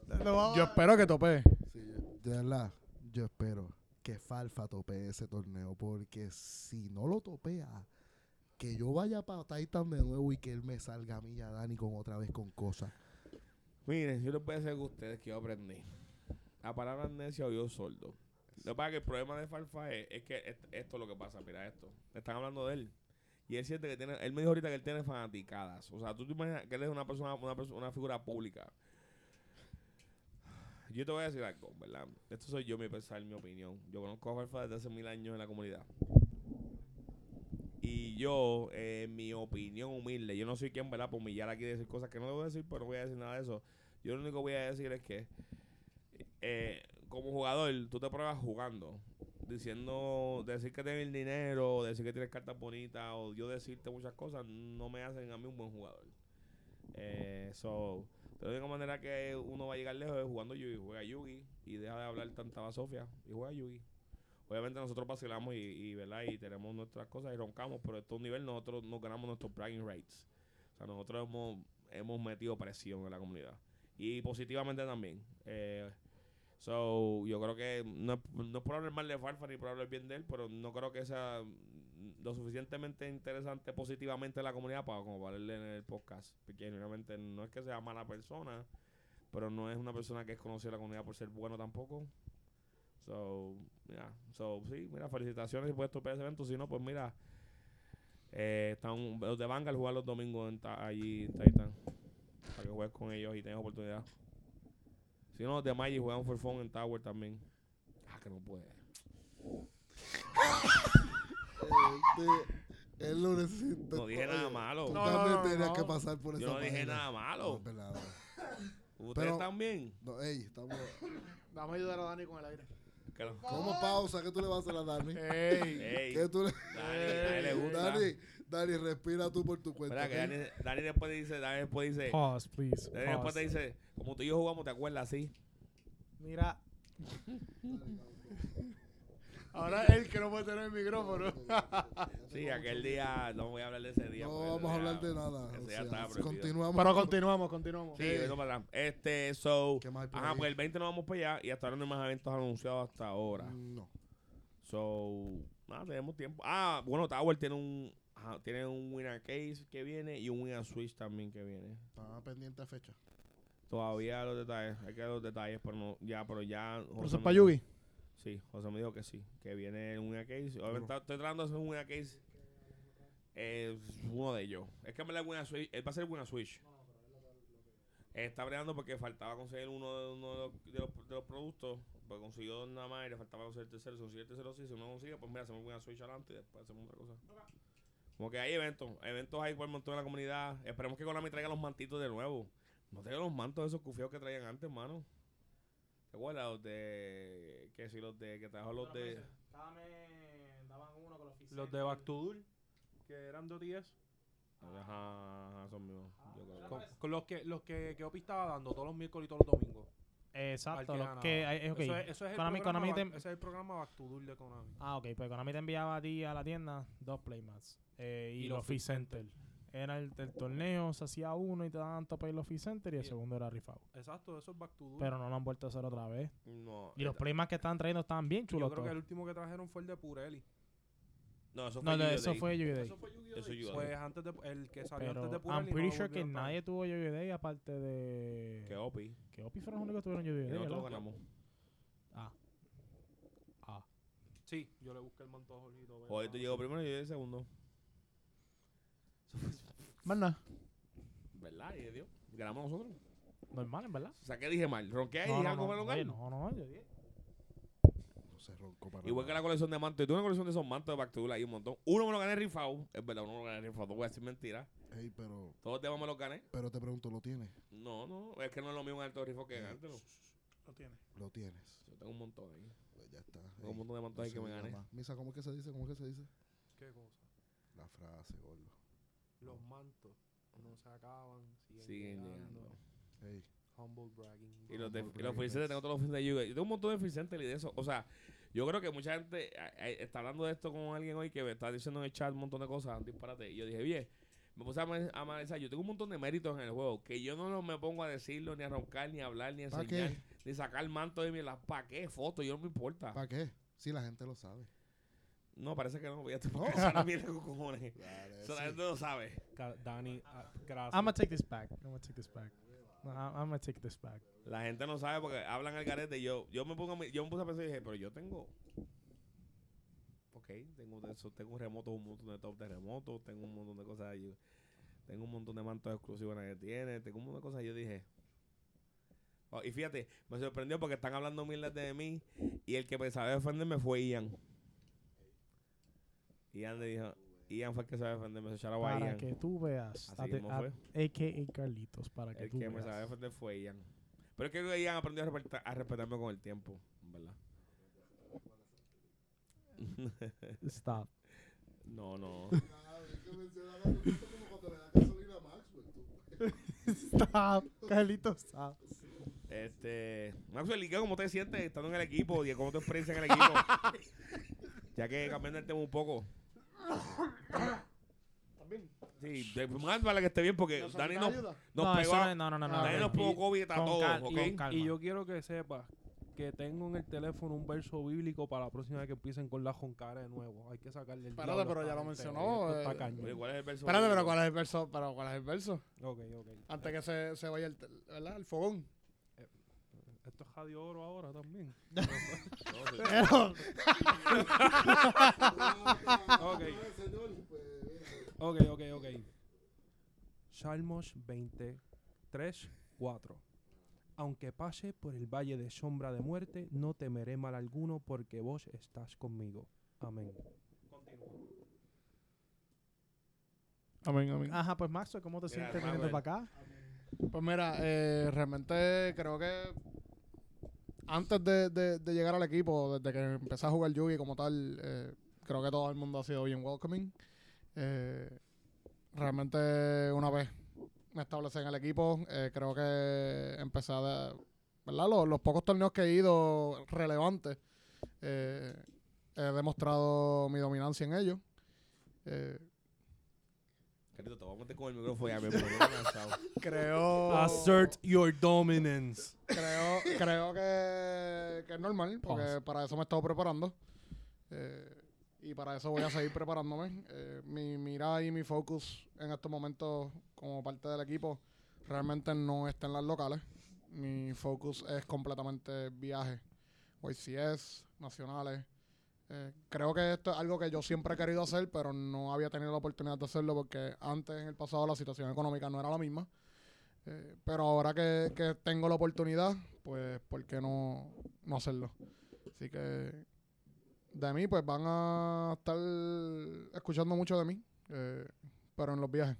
Yo espero que topee. Sí, de verdad, yo espero que Falfa topee ese torneo, porque si no lo topea, que yo vaya para Titan de nuevo y que él me salga a mí y a Dani con otra vez con cosas. Miren, yo les voy a decir a ustedes que yo aprendí. La palabra necia o yo sordo. Lo que pasa es que el problema de Farfa es, es que est- esto es lo que pasa. Mira esto. Están hablando de él. Y él siente que tiene, él me dijo ahorita que él tiene fanaticadas. O sea, tú te imaginas que él es una persona, una, perso- una figura pública. Yo te voy a decir algo, ¿verdad? Esto soy yo, mi pensar, mi opinión. Yo conozco a Farfa desde hace mil años en la comunidad. Y yo, eh, mi opinión humilde, yo no soy quien, ¿verdad? Por humillar aquí decir cosas que no debo decir, pero no voy a decir nada de eso. Yo lo único que voy a decir es que, eh, como jugador, tú te pruebas jugando, diciendo, decir que tienes dinero, decir que tienes cartas bonitas, o yo decirte muchas cosas, no me hacen a mí un buen jugador. Eh, so, de la única manera que uno va a llegar lejos es jugando Yugi. Juega Yugi y deja de hablar tanta basofia y juega Yugi. Obviamente nosotros vacilamos y, ¿verdad? y tenemos nuestras cosas y roncamos, pero a estos nivel nosotros nos ganamos nuestros bragging rates. O sea, nosotros hemos, hemos metido presión en la comunidad. Y positivamente también. Eh, so, yo creo que no, no es por hablar mal de Farfa ni por hablar bien de él, pero no creo que sea lo suficientemente interesante positivamente en la comunidad para como para en el podcast. Porque genuinamente no es que sea mala persona, pero no es una persona que es conocida en la comunidad por ser bueno tampoco. So, mira, so, sí, mira, felicitaciones si puedes topear ese evento. Si no, pues mira, eh, están los de Vanguard jugar los domingos en ta- allí en Titan. Para que juegues con ellos y tengas oportunidad. Si no, los de Magic juegan for fun en Tower también. Ah, que no puede. Este, él lo necesita. No dije nada malo. Tú No, no, también no, tenías que pasar por esa Yo no dije página. nada malo. ¿Ustedes Pero- también? No, ey, estamos... Vamos a ayudar a Dani con el aire. ¿Cómo pausa? ¿Qué tú le vas a hacer a Dani? Ey. Ey, ¿Qué tú le... Dani, le gusta. Dani, Dani, respira tú por tu cuenta. Espera, que. Dani, Dani después dice, Dani después dice, Pause, please. Dani después te dice, como tú y yo jugamos, ¿te acuerdas así? Mira, <laughs> Ahora <laughs> él que no puede tener el micrófono. <laughs> Sí, aquel día, no voy a hablar de ese día. No vamos a hablar de nada. ese o día estaba continuamos. Pero continuamos, continuamos. Sí, eso para atrás. Este, so, ¿Qué más hay por ajá, ahí? pues el 20 no vamos para allá y hasta ahora no hay más eventos anunciados hasta ahora. No. So, nada, tenemos tiempo. Ah, bueno, Tower tiene un, ajá, tiene un Winner Case que viene y un Winner Switch también que viene. Estaba pendiente a fecha. Todavía los detalles, hay que ver los detalles, pero no, ya, pero ya. Pero eso es para Yugi. Sí, José me dijo que sí, que viene un Case. Estoy tratando de hacer un Case. Es uno de ellos. Es que me la Winner Switch, él va a ser Winner Switch. Está bregando porque faltaba conseguir uno de, uno de, los, de, los, de los productos. Pues consiguió dos nada más y le faltaba conseguir el tercero. Si consigue el tercero, sí. Si no consigue, pues mira, hacemos Winner Switch adelante y después hacemos otra cosa. Como que hay eventos. Eventos hay por el montón en la comunidad. Esperemos que Konami traiga los mantitos de nuevo. No traigan los mantos esos cufiados que traían antes, mano. ¿Te acuerdas? Los de. Que si los de. Que trajo los de. daban uno con los Los de Duel, que eran de 10. Ajá, ajá, son míos. Yo creo que- Con, con los que los que Keopi estaba dando todos los miércoles y todos los domingos. Exacto, que los ganaba. que, eh, ok. Eso es, eso es el Konami- programa, Konami te- Back- ese es el programa Back to Duel de Konami. Ah, ok, pues Konami te enviaba a ti a la tienda dos playmats eh, y, Y los los Fit Fit Center. Era el, el torneo, se hacía uno y te daban tope y los Fit Center y el Y- segundo era rifado. Exacto, eso es Back to Duel. Pero no lo han vuelto a hacer otra vez. No, Y los eh, playmats que estaban trayendo estaban bien Yo chulos creo que el último que trajeron fue el de Purelli. no, eso fue. No, Yu-Gi-Oh! eso fue Yu-Gi-Oh! Day. Eso fue Yu-Gi-Oh! Pues antes de, el que salió Pero antes de I'm Purelli. no pretty sure que nadie tuvo Yu-Gi-Oh! Day aparte de... Que Opi. Que Opi fueron los únicos que tuvieron Yu-Gi-Oh! Y Day, nosotros ganamos. Ah. Ah. Sí, yo le busqué el manto a Jorgito. pero Joder, tú no llegó primero y yo llegué segundo. Más nada. ¿Verdad? Y Dios. Ganamos nosotros. Normal, en verdad. O sea, ¿qué dije mal? ¿Ronqué ahí? No, ¿Dije no, algo no, local? no, no, yo dije- No se roncó para Igual que la colección de mantos. Y tú una colección de esos mantos de Back to ahí un montón. Uno me lo gané rifado. Es verdad, uno me lo gané rifado. No voy a decir mentira. Ey, pero, Todos los demás me los gané. pero te pregunto, ¿lo tienes? No, no. Es que no es lo mismo un alto rifo que ganártelo. Lo tiene. Lo tienes. Yo tengo un montón ahí. Pues ya está. Tengo un montón de mantos no ahí que me gané. Misa, ¿cómo es que se dice? ¿Cómo es que se dice? ¿Qué cosa? La frase, gordo. Los mantos no se acaban, siguen, Siguen llegando. Humble bragging. Y los, de, y los tengo todos los de Yuga. Yo tengo un montón de free center y de eso. O sea, yo creo que mucha gente está hablando de esto con alguien hoy que me está diciendo en el chat un montón de cosas, disparate. Y yo dije, bien, me puse a analizar. Yo tengo un montón de méritos en el juego que yo no me pongo a decirlo, ni a roncar, ni a hablar, ni a ¿Pa' enseñar, qué? ni sacar manto de mi. la- ¿Para qué? Foto, yo no me importa. ¿Para qué? Si la gente lo sabe. No, parece que no. Eso no viene <laughs> con cojones. Eso la gente no sabe. Dani, ah, gracias. I'm gonna take this back. I'm gonna take this back. No, I'm gonna take this back. La gente no sabe porque hablan al garete. y Yo, yo me pongo, a mi- yo me puse a pensar y dije, pero yo tengo. Ok, tengo tengo remotos, un montón de top de remotos, tengo un montón de cosas ahí. Tengo un montón de mantos exclusivos que tiene, tengo un montón de cosas. Y yo dije. oh, y fíjate, me sorprendió porque están hablando miles de mí y el que me sabe defenderme fue Ian. Ian le dijo, Ian fue el que sabe defenderme, se echara a Para Ian. que tú veas. Así te- mismo fue. AKA Carlitos. Para que El tú que me sabe defender fue Ian. Pero es que Ian aprendió a, respeta- a respetarme con el tiempo, ¿verdad? Stop. <laughs> No, no. <laughs> Stop. Carlitos, stop. Este, Maxwell, ¿y qué? ¿Cómo te sientes estando en el equipo? ¿Y cómo tu experiencia en el equipo? <laughs> ya que cambiando el tema un poco. Sí, de- más vale que esté bien porque Dani nos, nos no, pegó, no, no, no, no, no. Dani no. nos pegó COVID y está con todo, cal- ¿ok? con calma. Y yo quiero que sepas que tengo en el teléfono un verso bíblico para la próxima vez que empiecen con la joncara de nuevo. Hay que sacarle el Espérate, diablo a pero esta ya lo gente, mencionó, oye, esto está eh, cañón. Oye, ¿cuál es el verso? Espérate, pero? ¿cuál es el verso? Pero ¿cuál es el verso? Ok, ok. Antes que se, se vaya el, tel- ¿verdad? el fogón. Esto es Radio Oro ahora también. <laughs> No, sí. ok. Ok, ok, ok. Salmos 23, 4. Aunque pase por el valle de sombra de muerte, no temeré mal alguno porque vos estás conmigo. Amén. Amén, amén. Ajá, pues Maxwell, ¿cómo te sientes viniendo para acá? Pues mira, eh, realmente creo que antes de, de- llegar al equipo, desde que empecé a jugar Yugi como tal, eh, creo que todo el mundo ha sido bien welcoming. Eh, realmente una vez me establecí en el equipo, eh, creo que empecé a... ¿verdad? Los, los pocos torneos que he ido relevantes, he demostrado mi dominancia en ellos. Carito, te voy a meter con el micrófono ya me <laughs> creo... Assert your dominance. creo, creo que, que es normal, porque Pause. para eso me he estado preparando. Eh, y para eso voy a seguir preparándome. Eh, mi mira y mi focus en estos momentos como parte del equipo realmente no está en las locales. Mi focus es completamente viaje. YCS, nacionales. Eh, creo que esto es algo que yo siempre he querido hacer, pero no había tenido la oportunidad de hacerlo porque antes en el pasado la situación económica no era la misma. Eh, pero ahora que, que tengo la oportunidad, pues, ¿por qué no, no hacerlo? Así que de mí, pues van a estar escuchando mucho de mí, eh, pero en los viajes.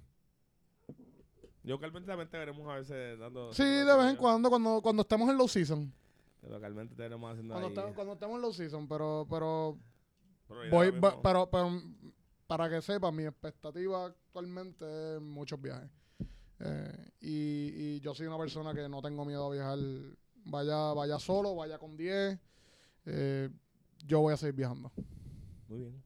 Yo calmente veremos a veces dando... Sí, de vez en cuando, cuando, cuando estemos en low season. Pero calmente te veremos haciendo Cuando, ahí... cuando estemos en low season, pero, pero voy, pero, pero para que sepan, mi expectativa actualmente es muchos viajes. Eh, y, y yo soy una persona que no tengo miedo a viajar, vaya, vaya solo, vaya con 10. eh, yo voy a seguir viajando. Muy bien.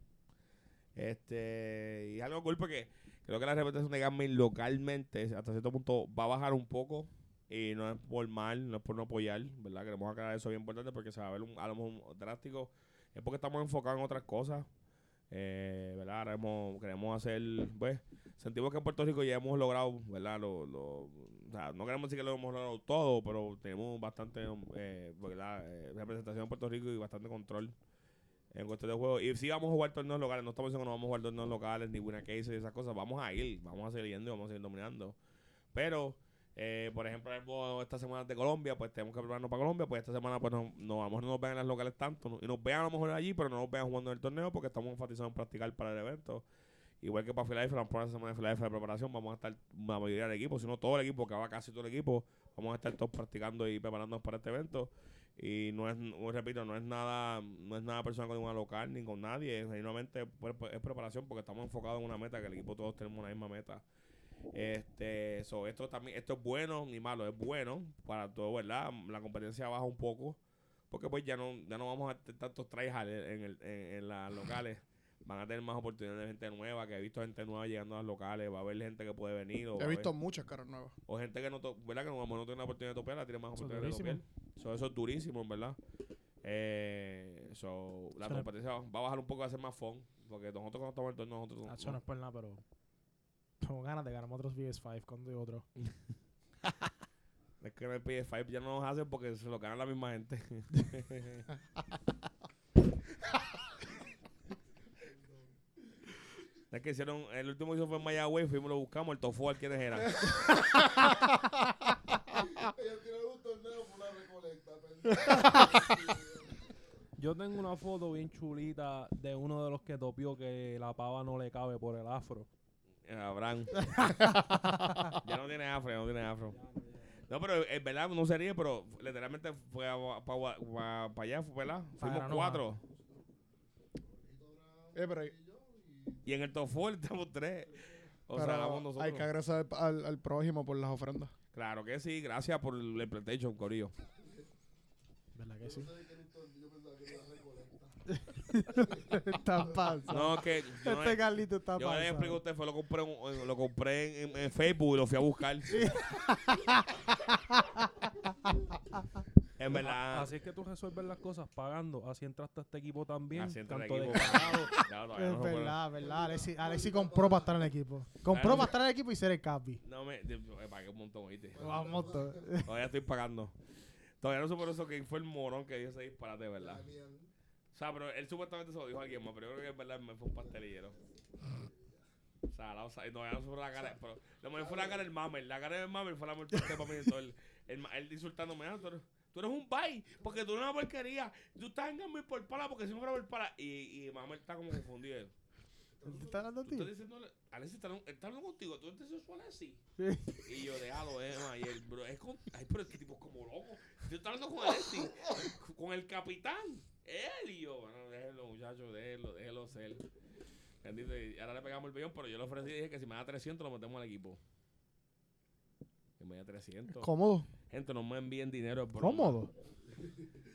Este, y algo cool porque creo que la representación de gaming localmente hasta cierto punto va a bajar un poco y no es por mal, no es por no apoyar, ¿verdad? Queremos aclarar eso bien importante porque se va a ver un, drástico. Es porque estamos enfocados en otras cosas, eh, ¿verdad? Ahora hemos- queremos hacer, pues, sentimos que en Puerto Rico ya hemos logrado, ¿verdad? Lo, lo, o sea, no queremos decir que lo hemos logrado todo, pero tenemos bastante, eh, ¿verdad? Eh, representación en Puerto Rico y bastante control en cuestión de juego. Y sí vamos a jugar torneos locales, no estamos diciendo que no vamos a jugar torneos locales, ni buena case y esas cosas. Vamos a ir, vamos a seguir yendo y vamos a seguir dominando. Pero Eh, por ejemplo, esta semana de Colombia, pues tenemos que prepararnos para Colombia, pues esta semana pues no, no, a no nos vean en las locales tanto, y nos vean a lo mejor allí, pero no nos vean jugando en el torneo porque estamos enfatizados en practicar para el evento. Igual que para Philadelphia, la semana de Philadelphia de preparación, vamos a estar la mayoría del equipo, si no todo el equipo, que va casi todo el equipo, vamos a estar todos practicando y preparándonos para este evento. Y no es, repito, no es nada, no es nada personal con ninguna local ni con nadie, genuinamente pues, pues, es preparación porque estamos enfocados en una meta, que el equipo todos tenemos una misma meta. Este, so, esto también, esto es bueno ni malo, es bueno para todo, ¿verdad? La competencia baja un poco, porque pues ya no, ya no vamos a tener tantos tryhard en, el, en, en las locales. Van a tener más oportunidades de gente nueva, que he visto gente nueva llegando a las locales, va a haber gente que puede venir, o, He visto haber- muchas caras nuevas. o gente que no, to- ¿verdad? Que no, no tiene la oportunidad de topear, la tiene más Eso es oportunidades de topear. So, eso es durísimo, en verdad. Eh, so, la competencia va a bajar un poco, va a ser más fun, porque nosotros cuando estamos en el torneo, nosotros Ah, Eso no es por nada, pero. Tengo ganas de ganarme otros VS5 con de otro. <laughs> Es que en el PS5 ya no nos hacen porque se lo ganan la misma gente. <laughs> es que hicieron, el último que hizo fue en Mayagüez, fuimos lo buscamos, el Tofual, ¿quiénes eran? Torneo <laughs> por una recolecta. Yo tengo una foto bien chulita de uno de los que topió que la pava no le cabe por el afro. Eh, Abraham. <laughs> ya no tiene afro, ya no tiene afro. No, pero es verdad, no sería, pero literalmente fue para allá, fue, ¿verdad? Fuimos cuatro. Eh, pero, hay- Y en el Tofual estamos tres. O pero sea, nosotros. hay que agradecer al, al- al prójimo por las ofrendas. Claro que sí, gracias por el PlayStation, Corillo. ¿Verdad que sí? Yo pensaba que era recolecta. Está. No, que yo, no- Este Carlito está yo le explico a usted, fue lo compré, en- lo compré en, en Facebook y lo fui a buscar. <laughs> en verdad. Así es que tú resuelves las cosas pagando. Así entraste a este equipo también. Así entra el de equipo. cagado. <laughs> Ya, todavía Es no se puede- verdad, verdad. Alexi, Alexi compró para estar en el equipo. Compró Claro. para estar en el equipo y ser el capi. No me. pagué un montón, ¿viste? Vamos todos. Todavía estoy pagando. Todavía no sé por eso que fue el morón que dio ese disparate, ¿verdad? O sea, pero él supuestamente se lo dijo a alguien más, pero yo creo que es verdad me fue un pastelillero. O sea, la, o sea, no se fue la cara. Pero lo mejor fue la cara del mamer. La cara del mamer fue la mejor parte para mí. Entonces, él, él, insultándome, ah, tú eres, tú eres un bye, porque tú eres una porquería. Tú estás en Gambit por pala, porque si no fuera por pala. Y, y mamer está como confundido. ¿Te está hablando a ti? estás diciendo, Alexis está, él está hablando contigo, tú eres su Alexis. Sí. Y yo, déjalo, Emma. Y él, bro, es con. Ay, pero este tipo es como loco. Yo estoy hablando con Alexis, <laughs> con el capitán. Él y yo, bueno, déjelo, muchachos, déjelo, déjelo ser. Y ahora le pegamos el billón, pero yo le ofrecí y dije que si me da 300 lo metemos al equipo. Que me da 300. Cómodo. Gente, no me envíen dinero. es broma. Cómodo.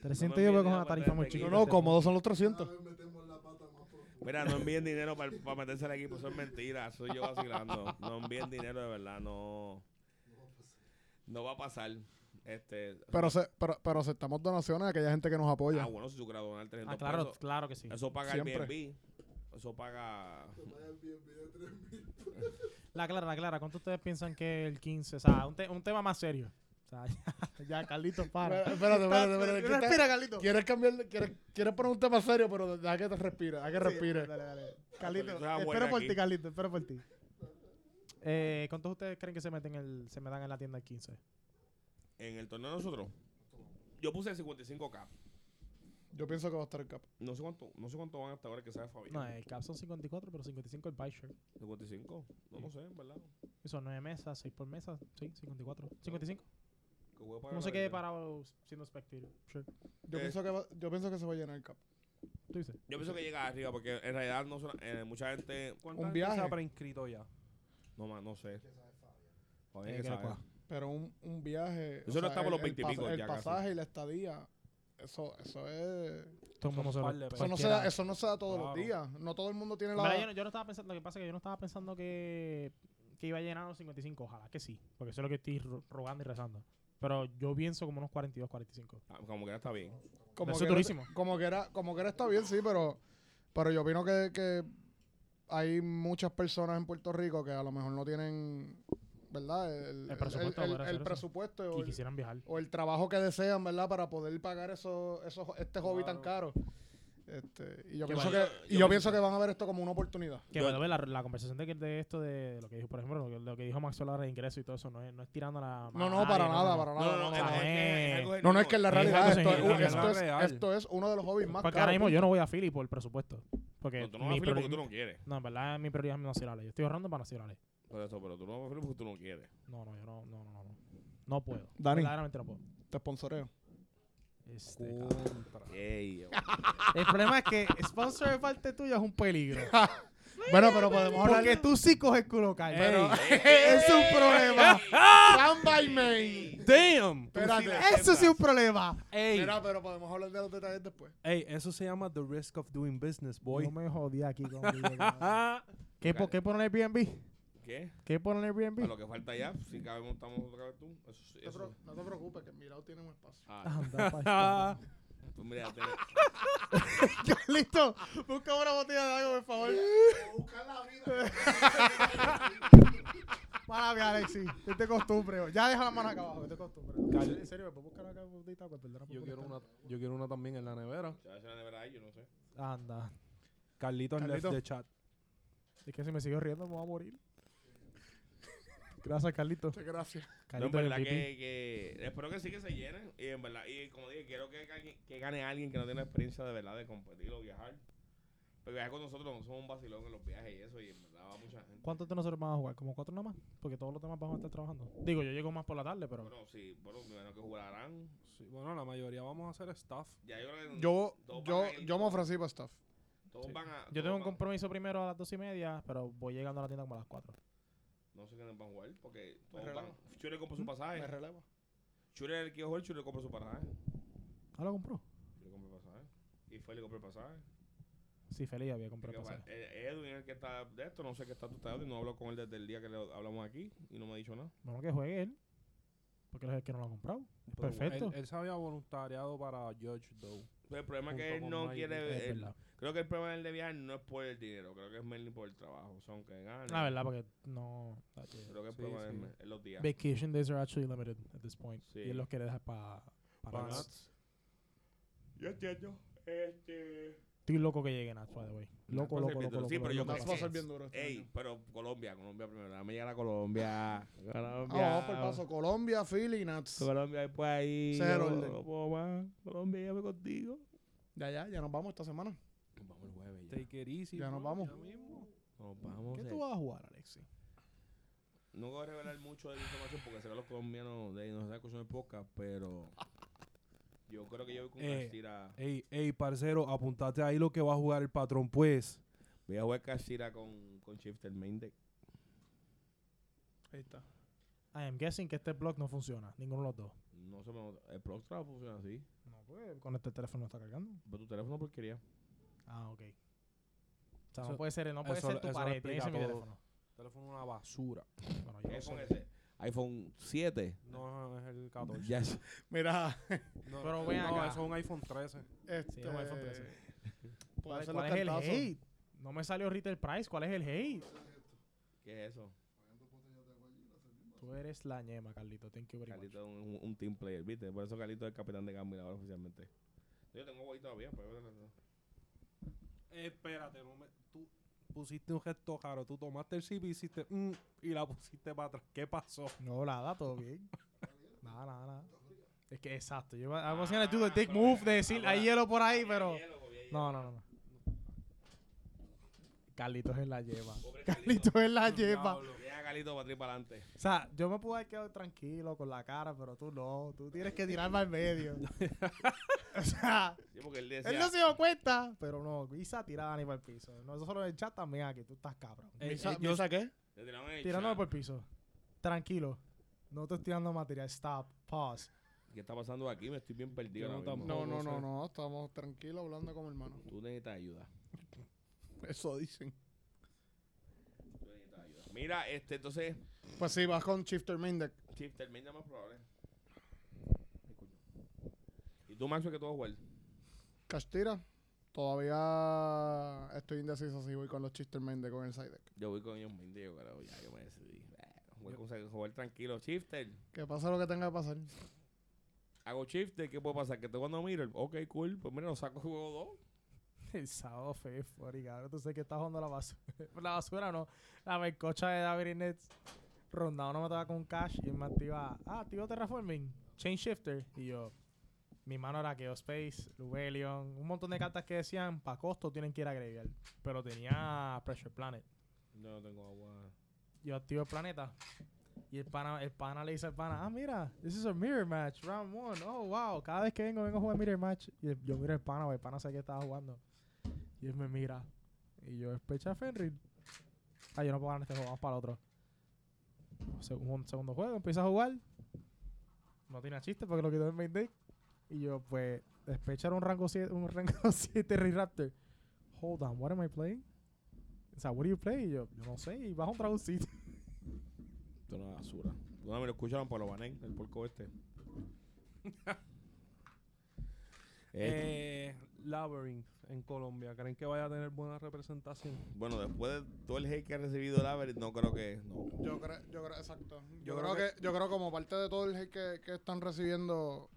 300 me yo envíes con una para tarifa muy este chica. No, no, cómodo son los 300. Cada vez metemos la pata más profunda. Mira, no envíen dinero para meterse al equipo, eso es mentira, soy yo vacilando. No envíen dinero de verdad, no. No va a pasar. Este, Pero, se, pero, pero aceptamos donaciones a aquella gente que nos apoya. Ah, bueno, si tú quieres donar 300 Ah, claro, pesos, claro que sí. eso paga Siempre. el BNB. Eso paga. La clara, la clara. ¿Cuánto ustedes piensan que el 15? O sea, un, te- un tema más serio. O sea, <laughs> ya, ya Carlitos, para. Espérate, espérate, espérate. ¿qué está- Respira, Carlitos. ¿Quieres cambiar? ¿Quieres, quieres poner un tema serio? Pero deja que te respire, deja que respire. Dale, dale. Abuela espero por aquí. ti, Carlitos, espero por ti. Eh, ¿Cuántos ustedes creen que se meten el, se metan en la tienda el 15? En el torneo de nosotros, yo puse 55k. Yo pienso que va a estar el cap. No sé cuánto, no sé cuánto van hasta ahora que sabe Fabián. No, el cap son 54, pero 55 el buy shirt. 55. No, no sé, en verdad. Eso, 9 mesas, 6 por mesa. Sí, 54. 55. Que voy a pagar No se quede parado siendo spectator. Sure. Yo, Eh. pienso que va- yo pienso que se va a llenar el cap. ¿Tú dices? Yo pienso que llega arriba porque en realidad no son- eh, mucha gente. ¿Cuánta Un gente se viaje. ha preinscrito ya? No, ma- no sé. Fabián Eh, que sabe. Pero un, un viaje. Eso no está por los el- el 20 y pico El ya casi. pasaje y la estadía. Eso, eso es. Todo el mundo se lo. Eso no, se da, eso no se da todos Claro. los días. No todo el mundo tiene En la. verdad, yo, no, yo no estaba pensando, lo que pasa es que yo no estaba pensando que, que iba a llenar los 55, ojalá que sí, porque eso es lo que estoy ro- rogando y rezando. Pero yo pienso como unos 42, 45. Ah, Como que ya está bien. como, Eso que es era, durísimo. como que era, como que era está bien, sí, pero, pero yo opino que, que hay muchas personas en Puerto Rico que a lo mejor no tienen, ¿verdad? El, El presupuesto el- el o Y el, quisieran viajar. o el trabajo que desean, ¿verdad? Para poder pagar eso, eso, este hobby tan caro. Este, y yo pienso vaya- que, y yo yo pienso- que van a ver esto como una oportunidad. Que way, la, la conversación de, que- de esto de lo que dijo, por ejemplo, lo, que- lo que dijo Maxwell ahora de ingreso y todo eso, no es, no es tirando la. No, no, nadie, para nada, para No, nada. no, no, no, es, no. que No, es en la realidad esto, es, esto, es es, real. esto es uno de los hobbies más Porque ahora mismo yo no voy a Philly por presupuesto. Porque No, tú no vas a Philly porque tú no quieres. No, en verdad mi prioridad es nacionales. Yo estoy ahorrando para nacionales. Por eso, pero tú no vas porque tú no quieres. No, no, yo no, no, no, no. No, puedo. Dani. Verdaderamente no puedo. Te sponsoreo. Este, Contra. Ey, <laughs> El problema es que sponsor de parte tuya es un peligro. <laughs> Bueno, pero podemos hablar. Porque tú sí coges culo calle. Pero- <laughs> es un problema. Stand by me. Damn. Espérate. Eso sí es un problema. Ey, Mira, pero podemos hablar de los detalles después. ey, eso se llama the risk of doing business, boy. No me jodí aquí cabrón. ¿Qué, po- ¿Qué pone en Airbnb? ¿Qué? ¿Qué en Para Airbnb? lo que falta ya, si cabemos, estamos otra vez tú. Eso, sí, No te, eso. pro- no te preocupes, que en mi lado tiene un espacio. Ah, Anda, <laughs> pa' pues mira, te- <laughs> Listo. Busca una botella de algo, por favor. Buscar la vida. <laughs> Mala mía, Alexi. Es de costumbre. bro. Ya deja la mano acá abajo. Es de costumbre. Cal- En serio, ¿me puedo buscar acá una botella de agua? Perdona por Yo quiero una, yo quiero una también en la nevera. se va a hacer la nevera ahí, yo no sé. Anda. Carlitos left Carlito. the chat. Es que si me sigo riendo me voy a morir. Gracias, Carlito. Muchas gracias. No, en Carlito verdad MVP. que, que espero que sí que se llenen. Y en verdad, y como dije, quiero que, que gane alguien que no tiene experiencia de verdad de competir o viajar. Porque viajar con nosotros no somos un vacilón en los viajes y eso, y en verdad va mucha gente. ¿Cuántos de nosotros vamos a jugar? ¿Como cuatro nada más? Porque todos los demás vamos a estar trabajando. Digo, yo llego más por la tarde, pero... Bueno, sí, bueno, me imagino que jugarán. Sí, bueno, la mayoría vamos a hacer staff. Ya yo creo que Yo, todos yo, van a ir- yo me ofrecí para staff. todos Sí. van a. Yo todos tengo un van- compromiso primero a las dos y media, pero voy llegando a la tienda como a las cuatro. No sé quiénes van a jugar, porque Me todos relajo. van. Chure compró su Me pasaje. releva. Chure el que iba a jugar, Chure compró su pasaje. ¿Ah, lo compró? Chure compró el pasaje. Y fue le compró el pasaje. Sí, feliz había comprado Porque, el pasaje. eh, Edwin es el que está de esto, no sé qué está tú estás, no hablo con él desde el día que le hablamos aquí y no me ha dicho nada. Bueno, que juegue él. Porque él es el que no lo ha comprado. Pero Perfecto. Él, él se había voluntariado para Judge Doe. El problema es que él no Mike, quiere. Él- creo que el problema del de viajar no es por el dinero, creo que es mainly por el trabajo. Son que ganan. La verdad, porque no... Creo que el Sí, problema sí. es- los días. Vacation days are actually limited at this point. Sí. Y él los quiere dejar pa- para... Pa' Nats. Nats. Yo entiendo. Este. Estoy loco que llegue Nats, by the way. Loco, loco, loco, loco. Sí, pero yo creo va a que- ser bien duro. este Ey, año. pero Colombia, Colombia primero. Dame llegar a Colombia. Colombia. Ah, vamos por paso. Colombia, Philly, Nats. Colombia después ahí. Orden. No puedo más. Colombia, llévame contigo. Ya, ya, ya nos vamos esta semana. Vamos el jueves ya. Take it easy. Ya nos vamos. ya mismo. Nos vamos. ¿Qué eh. tú vas a jugar, Alexi? No voy a revelar mucho de la información porque será los colombianos de ahí no se escuchan el podcast, pero <laughs> yo creo que yo voy con Eh. Castira. Ey, ey, parcero, apuntate ahí lo que va a jugar el patrón, pues. Voy a jugar Castira con, con Shifter Main Deck. Ahí está. I am guessing que este blog no funciona. Ninguno de los dos. No se me nota. El Proxtra funciona así. No, pues con este teléfono no está cargando. Pero tu teléfono porquería. Ah, ok. O sea, no puede ser, no puede eso- ser tu pared, tiene que ser mi teléfono. Teléfono una basura. Bueno, yo ¿Qué no iPhone sé. es ese? iPhone 7. No, es el 14. Yes. Mira, No, Pero ven no, acá. eso es un iPhone 13. este. Sí, un iPhone 13. puede ¿Cuál, cuál es el cantazos. hate? No me salió retail price. ¿Cuál es el hate? ¿Qué es eso? Tú eres la ñema, Carlito. Thank you very much. Carlito es un, un team player, ¿viste? Por eso Carlito es el capitán de Gambit ahora oficialmente. Yo tengo guay todavía, pero... espérate, no me, tú pusiste un gesto raro. Tú tomaste el chip y hiciste mm, y la pusiste para atrás. ¿Qué pasó? No, nada, todo bien. nada, nada, nada. Es que exacto. Yo I was gonna do the dick move de decir hay hielo por ahí, pero. No, no, no. no. Carlitos es la lleva. <laughs> Carlitos es la lleva. Carlito para para adelante. O sea, yo me puedo haber quedado tranquilo con la cara, pero tú no. Tú tienes que tirarme al medio. <laughs> <laughs> o sea, Sí, porque él decía... él no se dio cuenta, pero no. Isa tirada ni por el piso. No, eso solo en el chat también aquí. Tú estás cabrón. ¿Misa, ey, yo- ¿Misa qué? le tiraron en el Tirándome por el piso. Tranquilo. No estoy tirando material. Stop. Pause. ¿Qué está pasando aquí? Me estoy bien perdido ahora no mismo. No, no, no, no. Estamos tranquilos hablando como hermanos. Tú necesitas ayuda. Eso dicen. Mira, este, entonces... Pues sí, vas con Shifter Main Deck. Chief, termina más probable. ¿Y tú, Maxwell, que tú vas a jugar? Castira. Todavía estoy indeciso si voy con los Shifter o con el side deck. Yo voy con ellos, Mindy, pero ya yo me decidí. Voy a jugar tranquilo. Shifter. Que pase lo que tenga que pasar. Hago shifter, ¿qué puede pasar? Que te cuando miro, ok, cool, pues mira, lo saco juego <laughs> El sábado fue funny, cabrón. Tú sabes que estás jugando la basura. <laughs> la basura no. La mercocha de David. Rondado no me tocaba con cash. Y el man te iba, ah, tío Terraforming, Chain Shifter. Y yo, mi mano era Geospace, Lubelion, un montón de cartas que decían, para costo tienen que ir a Graveyard. Pero tenía Pressure Planet. No tengo agua. Yo activo el planeta. Y el pana, el pana le dice al pana, ah, mira, this is a mirror match, round one. Oh, wow. Cada vez que vengo, vengo a jugar mirror match. Y el- yo miro el pana, el pana sé que estaba jugando. Y él me mira. Y yo, especha Fenrir. Ah, yo no puedo ganar este juego, vamos para el otro. Se- un segundo juego, empieza a jugar. No tiene chiste porque lo quitó en main deck. Y yo, pues, despecha era un rango 7, un <laughs> rango 7 Raptor. Hold on, what am I playing? O sea, what do you play? Y yo, yo no sé. Y bajo un trago Esto es una basura. No me lo escucharon, pero lo banen, el porco <laughs> este. Eh, Eh, Labyrinth en Colombia. ¿Creen que vaya a tener buena representación? bueno, después de todo el hate que ha recibido el Average, no creo que. No. Yo creo, yo creo, exacto. Yo, Yo creo, creo que, yo creo como parte de todo el hate que, que están recibiendo,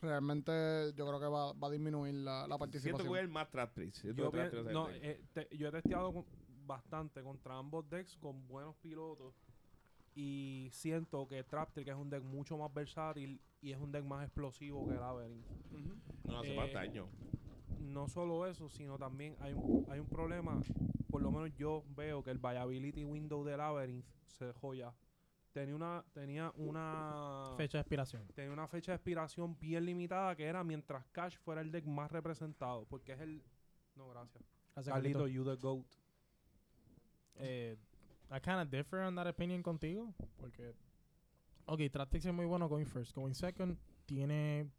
realmente yo creo que va, va a disminuir la, la Siento participación. que voy a ir más trap tricks. Siento Yo, que no, es el deck. eh, te- yo he testeado con- bastante contra ambos decks con buenos pilotos. Y siento que Traptrick es un deck mucho más versátil y es un deck más explosivo que. Ujú. no hace eh, más daño. No solo eso, sino también hay un, hay un problema. Por lo menos yo veo que el viability window de Labyrinth se dejó ya. Tenía una, tenía una Fecha de expiración. tenía una fecha de expiración bien limitada que era mientras Cash fuera el deck más representado. Porque es el. No, gracias. Carlito, Carlito. you the GOAT. Eh, I kind of differ on that opinion contigo. Porque, ok, Tractics es muy bueno going first. Going second tiene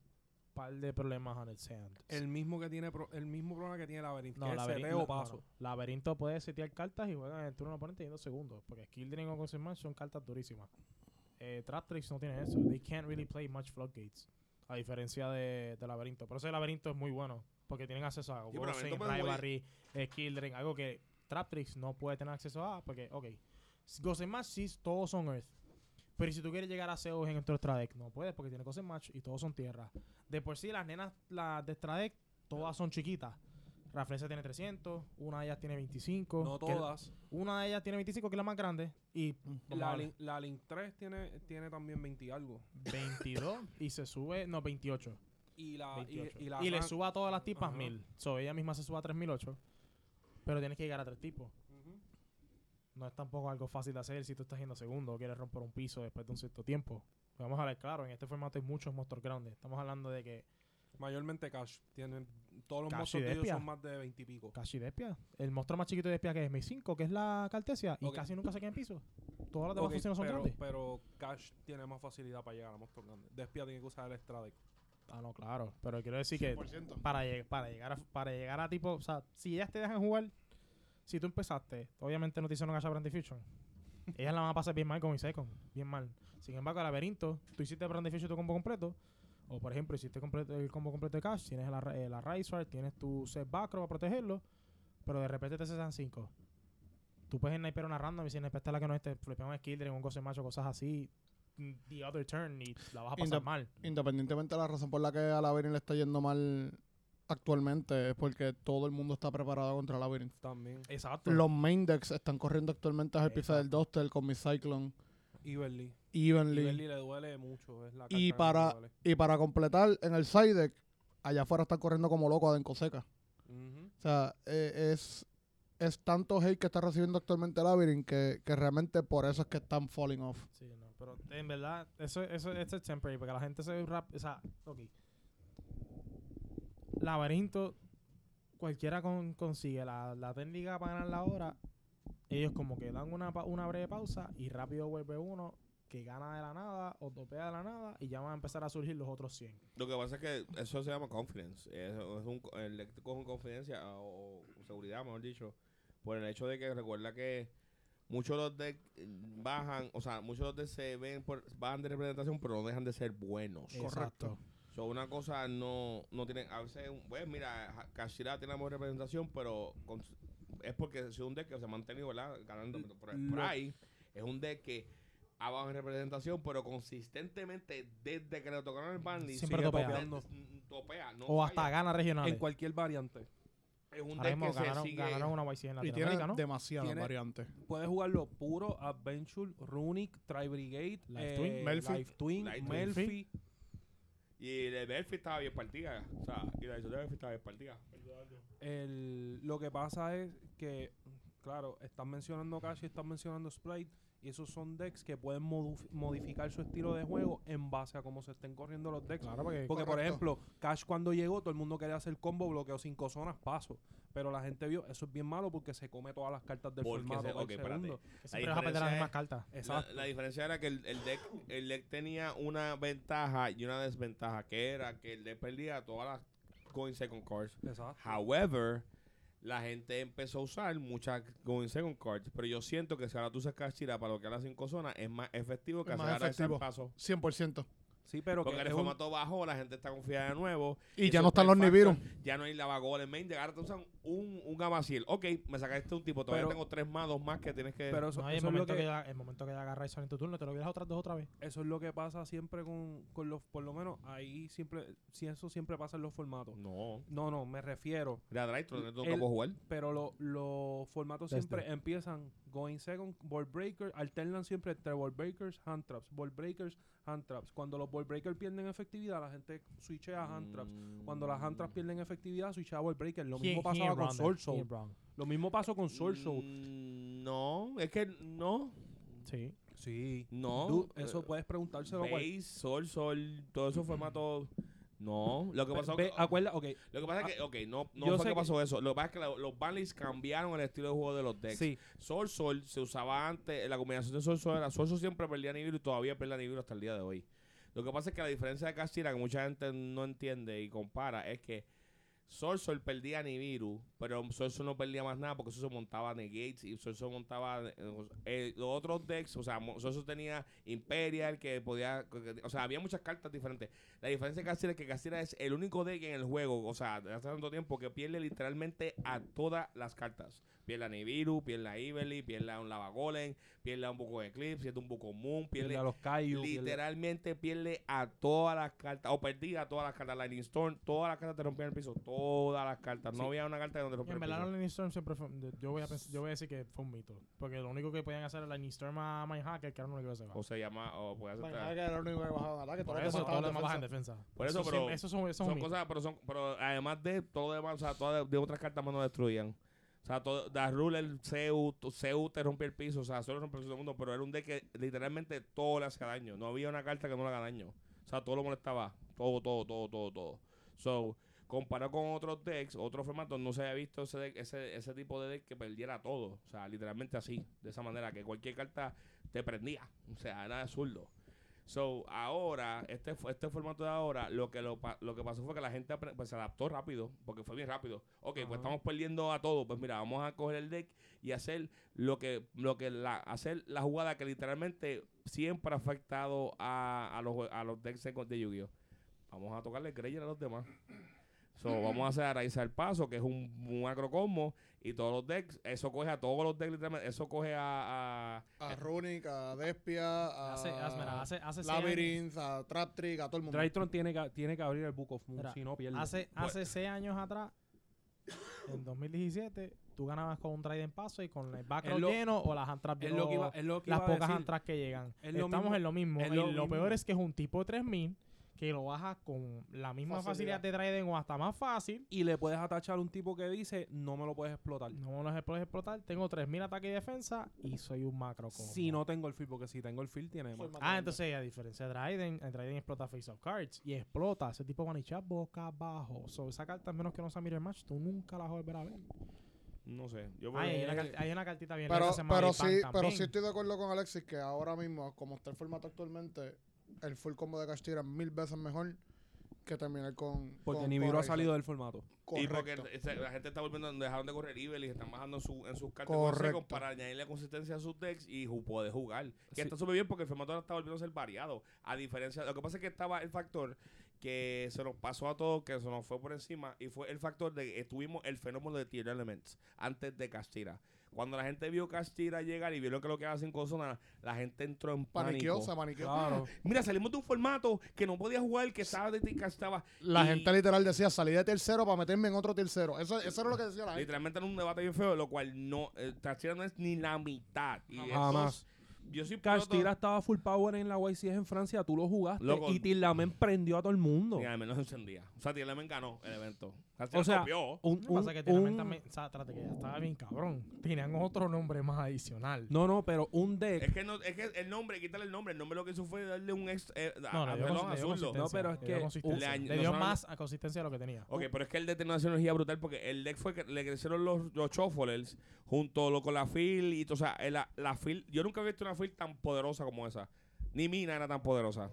par de problemas on its hand. El mismo que tiene pro- el mismo problema que tiene Labyrinth. no, que laberinto, no, paso. no. laberinto puede setear cartas y juega en el turno oponente en dos segundos. Porque Skill Drain o Concert Match son cartas durísimas. Eh, Tractrix no tiene eso. They can't really play much floodgates. A diferencia de, de laberinto. Por eso el laberinto es muy bueno. Porque tienen acceso a pero Laberinto jugar- Rivalry, eh, Skill Drain. Algo que Traptrix no puede tener acceso a. Porque, ok. Ghost Match sí, todos son Earth. Pero si tú quieres llegar a Zeus en el extra deck, no puedes porque tiene Ghost Match y todos son tierra. De por sí, las nenas las de extra deck, todas son chiquitas. Raflesia tiene 300, una de ellas tiene 25. No que todas. una de ellas tiene 25, que es la más grande. Y La, Link, la Link 3 tiene, tiene también 20 y algo. 22 y se sube, no, 28. Y la, y, 28. y la Y, le suba a todas las tipas Ajá. 1000. So, ella misma se suba a 3008. Pero tienes que llegar a tres tipos. Ujú. No es tampoco algo fácil de hacer si tú estás yendo segundo o quieres romper un piso después de un cierto tiempo. Vamos a ver, claro, en este formato hay muchos monstruos grandes. Estamos hablando de que Mayormente Cash. Tienen, todos los monstruos de ellos son más de 20 y pico. casi Despia. El monstruo más chiquito de Despia que es Mi 5, que es la Cartesia, y casi nunca se queda en piso. Todas las demás Ok, funciones son pero, grandes. pero Cash tiene más facilidad para llegar a monstruos grandes. Despia tiene que usar el extra deck. Ah, no, claro. Pero quiero decir que 100%. para, lleg- para llegar a, para llegar a tipo, o sea, si ellas te dejan jugar, si tú empezaste, obviamente no te hicieron Gacha Brand Diffusion. Ellas la van a pasar bien mal con mi second, bien mal. Sin embargo, el laberinto, tú hiciste Brand Diffusion tu combo completo, o por ejemplo, hiciste completo- el combo completo de Cash, tienes la, eh, la Rise tienes tu set Bacro para protegerlo, pero de repente te cesan 5. Tú puedes sniper una random y si sniper la que no esté, flipear un skill, un goce macho, cosas así, mm, the other turn y la vas a pasar Indep- mal. Independientemente de la razón por la que a Labyrinth le está yendo mal actualmente, es porque todo el mundo está preparado contra Labyrinth. También. Exacto. Los main decks están corriendo actualmente a Hypixel del Duster con mi Cyclone, Iberly. Evenly. Iberly le duele mucho. Es la Y carta para-. Y para completar, en el side deck, allá afuera están corriendo como locos a Denkoseca. O sea, eh, es, es tanto hate que está recibiendo actualmente Labyrinth que, que realmente por eso es que están falling off. Sí, no, pero en verdad, eso, eso, eso es temporary, porque la gente se rap, o sea, ok. Laberinto, cualquiera con- consigue la, la técnica para ganar la hora, ellos como que dan una, pa- una breve pausa y rápido vuelve uno que gana de la nada o topea de la nada y ya van a empezar a surgir los otros 100. Lo que pasa es que eso se llama confidence. Es, es un, el coge confidencia o, o seguridad, mejor dicho, por el hecho de que recuerda que muchos de los decks eh, bajan, o sea, muchos de los decks se ven por, bajan de representación, pero no dejan de ser buenos. Correcto. So, una cosa no, no tienen, a veces, pues mira, Kashira tiene la mejor representación, pero con- es porque es un deck que se ha mantenido, ¿verdad? Ganando. Por, por ahí es un deck que ha bajado en representación, pero consistentemente desde que le tocaron el ban Siempre sigue topea. topeando. Topea, no o hasta falla. gana regionales. En cualquier variante. es un Ahora deck mismo que se ganaron, sigue. ganaron una YC en Y Latinoamérica, tiene ¿no? demasiadas Tiene- variantes. Puedes jugarlo puro, Adventure, Runic, Tri Brigade, Life eh, Twin, Melfi. Life Twin, Life Twin. Melfi. Y el de Belfi estaba bien partida. O sea, y la de Belfi estaba bien partida. El, lo que pasa es que, claro, están mencionando Cash y están mencionando Sprite. Y esos son decks que pueden modificar su estilo de juego en base a cómo se estén corriendo los decks. Claro, porque Porque, por ejemplo, Cash cuando llegó, todo el mundo quería hacer combo, bloqueo cinco zonas, paso. Pero la gente vio, eso es bien malo porque se come todas las cartas del Porque formato se- del ok, espérate. segundo. que siempre vas a perder las diferencia mismas es- cartas. La, diferencia era que el, el deck el deck tenía una ventaja y una desventaja, que era que el deck perdía todas las going second cards. Exacto. However, la gente empezó a usar muchas going second cards, pero yo siento que si ahora tú sacas Chira para bloquear las cinco zonas, es más efectivo que Es hacer ese paso. 100%. Sí, pero Porque que el es un- formato bajo la gente está confiada de nuevo. Y ya no están es los. Nibiru. Ya no hay lavagol en main. Ahora te usan un, un Amaciel. Ok, me sacaste un tipo. Todavía Pero- tengo tres más, dos más que tienes que... pero eso, No, el eso es lo momento que, que, ya, el momento que ya agarras en tu turno, te lo quieres otras dos otra vez. eso es lo que pasa siempre con, con los, por lo menos ahí siempre, si eso siempre pasa en los formatos. no. No, no, me refiero. Mira, Drystro, no tengo El- que jugar. Pero lo- los formatos Desde. siempre empiezan going second, ball breaker, alternan siempre entre ball breakers, hand traps, ball breakers, hand traps. Cuando los ball breakers pierden efectividad, la gente switchea a hand traps. Cuando las hand traps pierden efectividad, switchea a ball breaker. Lo mismo he pasaba con Soul Soul. Lo mismo pasó con Soul Soul. Mm, No, es que no. Sí. Sí. No. Dude, eso puedes preguntárselo a Sol, Sol, todos esos formatos. No, lo que pasó. ve, acuerda, ok, lo que pasa es que, ok, no, no yo fue sé que que- pasó eso. Lo que pasa es que la- los banlists cambiaron el estilo de juego de los decks. sí, Sol Sol se usaba antes, la combinación de Sol Sol era Sol Sol siempre perdía nivel y todavía pierde nivel hasta el día de hoy. Lo que pasa es que la diferencia de Castira, que mucha gente no entiende y compara, es que Sol perdía Nibiru, pero Sol no perdía más nada porque eso se montaba Negates y Sol montaba eh, eh, los otros decks, o sea, Sol tenía Imperial que podía, que- o sea, había muchas cartas diferentes. La diferencia de Castira es que Castira es el único deck en el juego, o sea, hace tanto tiempo que pierde literalmente a todas las cartas. Pierde a Nibiru, pierde a Ively, pierde a un Lava Golem, pierde a un de Eclipse, pierde un Buco Moon, pierde pierde a los pierde- literalmente pierde a todas las cartas, o perdía a todas las cartas, Lightning Storm, todas las cartas te rompían el piso, todas las cartas, no Sí. había una carta donde Y rompía en verdad, los Storm siempre fue. de- Yo voy, a yo voy a decir que fue un mito. Porque lo único que podían hacer era Lightning Storm a Mindhacker, que era lo único que se va. O se llama, o puede ser. Bueno, que era único que bajaba ataque. Por todos los eso, los demás bajan defensa. defensa. Por eso, pero siempre- eso son, eso son cosas, pero son, pero además de todo lo demás, o sea, todas de, de otras cartas más no destruían. O sea, todo, Da Ruler, tu- Seu te rompía el piso, o sea, solo rompe el piso todo el mundo, pero era un deck que literalmente todo le hacía daño. No había una carta que no le haga daño. O sea, todo lo molestaba. Todo, todo, todo, todo, todo. So, comparado con otros decks, otros formatos, no se había visto ese, deck- ese, ese tipo de deck que perdiera todo. O sea, literalmente así, de esa manera, que cualquier carta te prendía. O sea, era absurdo. So, ahora, este, este formato de ahora, lo que lo, lo que pasó fue que la gente pues, se adaptó rápido, porque fue bien rápido. Ok, pues estamos perdiendo a todo. Pues mira, vamos a coger el deck y hacer lo que, lo que la, hacer la jugada que literalmente siempre ha afectado a, a los, a los decks de Yu-Gi-Oh! Vamos a tocarle Greyer a los demás. So, vamos a hacer a raíz el paso, que es un, un macro combo, y todos los decks, eso coge a todos los decks, literalmente, eso coge a, a A Runic, a Despia, a Hace, hace, mira, hace, hace seis años- Labyrinth, a Trap Trick, a todo el mundo. Drytron tiene que, tiene que abrir el Book of Moon, Mira, si no pierde. Hace, hace seis años atrás, en 2017, tú ganabas con un Trident paso y con el lo- lleno o las que las pocas traps que llegan. Es lo Estamos mismo- en lo mismo. es y lo lo, mismo. peor es que es un tipo de 3000 que lo bajas con la misma Facilidad. facilidad, de Trident o hasta más fácil. Y le puedes atachar un tipo que dice, no me lo puedes explotar. No me los puedes explotar. Tengo 3000 ataque y defensa y soy un macro combo. Si no tengo el field, porque si tengo el field tiene más. Ah, grande. entonces a diferencia de Trident, el Trident explota Face of Cards y explota ese tipo de one shot boca abajo. So, esa carta, a menos que no sea Mirror Match, tú nunca la vas a volver a ver. no sé. Yo Ay, hay, creo una hay una cartita bien Pero, se pero, sí, pero sí estoy de acuerdo con Alexis que ahora mismo, como está el formato actualmente, el full combo de Castira es mil veces mejor que terminar con. Porque con- Nibiru con ha salido del formato. Y porque la gente está volviendo, dejaron de correr Evil y están bajando su, en sus cartas Correcto. consejos para añadirle consistencia a sus decks y ju- poder jugar. Que Sí. está súper bien porque el formato ahora está volviendo a ser variado. A diferencia, lo que pasa es que estaba el factor que se nos pasó a todos, que se nos fue por encima, y fue el factor de que tuvimos el fenómeno de Tier Elements antes de Castira. Cuando la gente vio Castira llegar y vio lo que lo que hacen con Zona, la gente entró en pánico. se. Claro. Mira, salimos de un formato que no podía jugar, que estaba de que estaba. La y gente literal decía, salí de tercero para meterme en otro tercero. Eso, eso era lo que decía la gente. Literalmente en un debate bien feo, lo cual no. Eh, Castira no es ni la mitad. Y Jamás. esos- Yo soy Castira estaba full power en la YCS en Francia, tú lo jugaste Loco. y Tilamen prendió a todo el mundo. Ni al menos encendía. O sea, Tielemen ganó el evento. O sea, copió. Un, Lo que un- pasa es que un- también, o sea, trate que ya estaba bien cabrón. Tenían otro nombre más adicional. no, no, pero un deck. Es que, no, es que el nombre, quítale el nombre. El nombre lo que hizo fue darle un ex. Eh, a- No, le dio azul, ¿no? pero es le dio que consistencia. le añ- Le no dio más a consistencia de lo que tenía. Ok, pero es que el deck tiene una energía brutal porque el deck fue que le crecieron los, los shufflers junto lo, con la fil y o sea, eh, la, la fil, yo nunca he visto una fil tan poderosa como esa. Ni Mina era tan poderosa.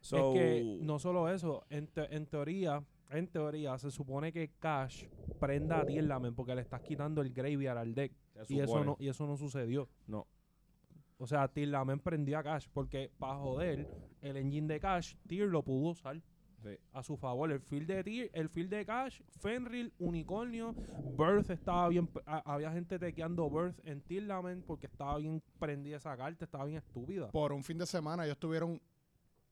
So, es que no solo eso, en, te- en teoría, en teoría se supone que Cash prenda a Tilamen porque le estás quitando el graveyard al deck se y eso no y eso no sucedió. No. O sea, Tilamen prendió a Cash porque para joder el engine de Cash, Tier lo pudo usar Sí. a su favor. El field de Tier, el field de Cash, Fenrir, Unicornio, Birth estaba bien, a- había gente tequeando Birth en Tilamen porque estaba bien prendida esa carta, estaba bien estúpida. Por un fin de semana ellos tuvieron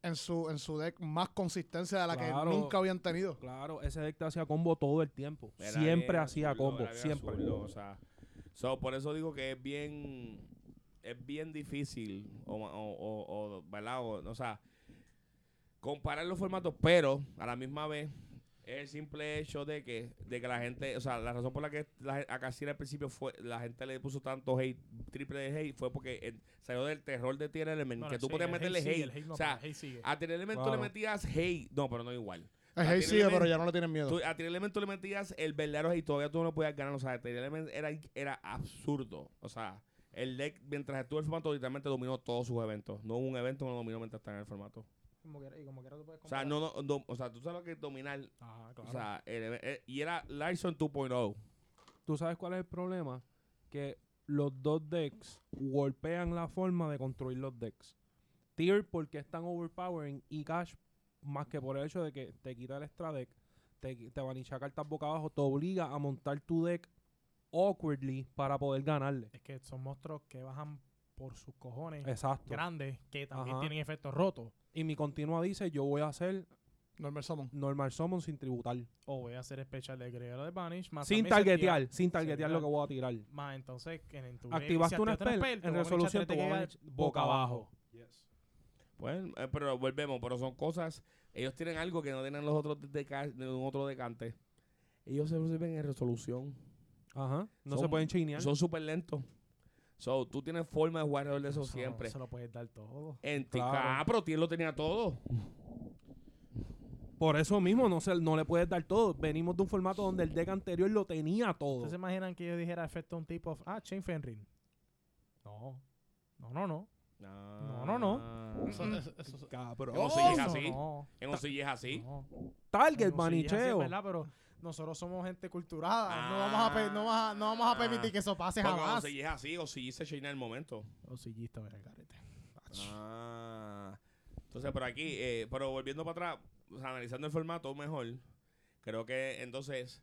en su, en su deck más consistencia de la Claro. que nunca habían tenido. Claro, ese deck te hacía combo todo el tiempo. Era siempre bien hacía absurdo, combo, siempre. absurdo, o sea, so, por eso digo que es bien es bien difícil o, o, o- o, ¿verdad? O, o sea, comparar los formatos, pero a la misma vez el simple hecho de que, de que la gente, o sea, la razón por la que la, a Cassira al principio fue, la gente le puso tanto hate, triple de hate, fue porque eh, salió del terror de Tier Element, No, que no, tú sí, podías meterle sigue, hate. no, o sea, hate a Tier Element tú le metías hate, no, pero no igual. El hate Tier sigue, Element- pero ya no le tienen miedo. Tú, a Tier Element tú le metías el verdadero y todavía tú no podías ganar. O sea, Tier Element era, era absurdo. O sea, el deck, mientras estuvo en el formato, literalmente dominó todos sus eventos. No hubo un evento que no dominó mientras estaba en el formato. Como quiera- y como quiera tú puedes O sea, no, no, no- o sea, tú sabes lo que es dominar. Ajá, claro. O sea, el eh, y era Larson 2.0. ¿Tú sabes cuál es el problema? Que los dos decks golpean la forma de construir los decks. Tier porque es tan overpowering y Cash más que por el hecho de que te quita el extra deck, te, qui- te vanicha cartas boca abajo, te obliga a montar tu deck awkwardly para poder ganarle. es que son monstruos que bajan por sus cojones Exacto. grandes que también Ajá. tienen efectos rotos. Y mi continua dice, yo voy a hacer Normal Summon. normal summon sin tributar. O voy a hacer especial de Guerrero de Banish. Más Sin targetear, sin targetear lo que voy a tirar. Más entonces, que en tu Activaste si una spell, te en resolución te voy a TTK echar boca abajo. Pues, eh, pero volvemos, pero son cosas. Ellos tienen algo que no tienen los otros de, de, de un otro decante. Ellos se sirven en resolución. Ajá. No Son- se pueden chinear. Son súper lentos. So, tú tienes forma de jugar alrededor de eso Eso no- siempre. Se lo puedes dar todo. En Claro. Ah, pero Tier lo tenía todo. Por eso mismo no, se, no le puedes dar todo. Venimos de un formato donde el deck anterior lo tenía todo. ¿Ustedes se imaginan que yo dijera efecto un tipo of, ah, Chain Fenrir? No. No, no, no. No, no, no. Eso- eso- eso- Cabrón. En un Eso es así. No. En un es así. Target, No, sí, manicheo. ¿verdad? Pero nosotros somos gente culturada. No, vamos a no, vas a- no vamos a permitir que eso pase Porque jamás. O si es así, o si se en el momento. O si está el garete. Ah. Entonces, por aquí, eh, pero volviendo para atrás, o sea, analizando el formato mejor, creo que entonces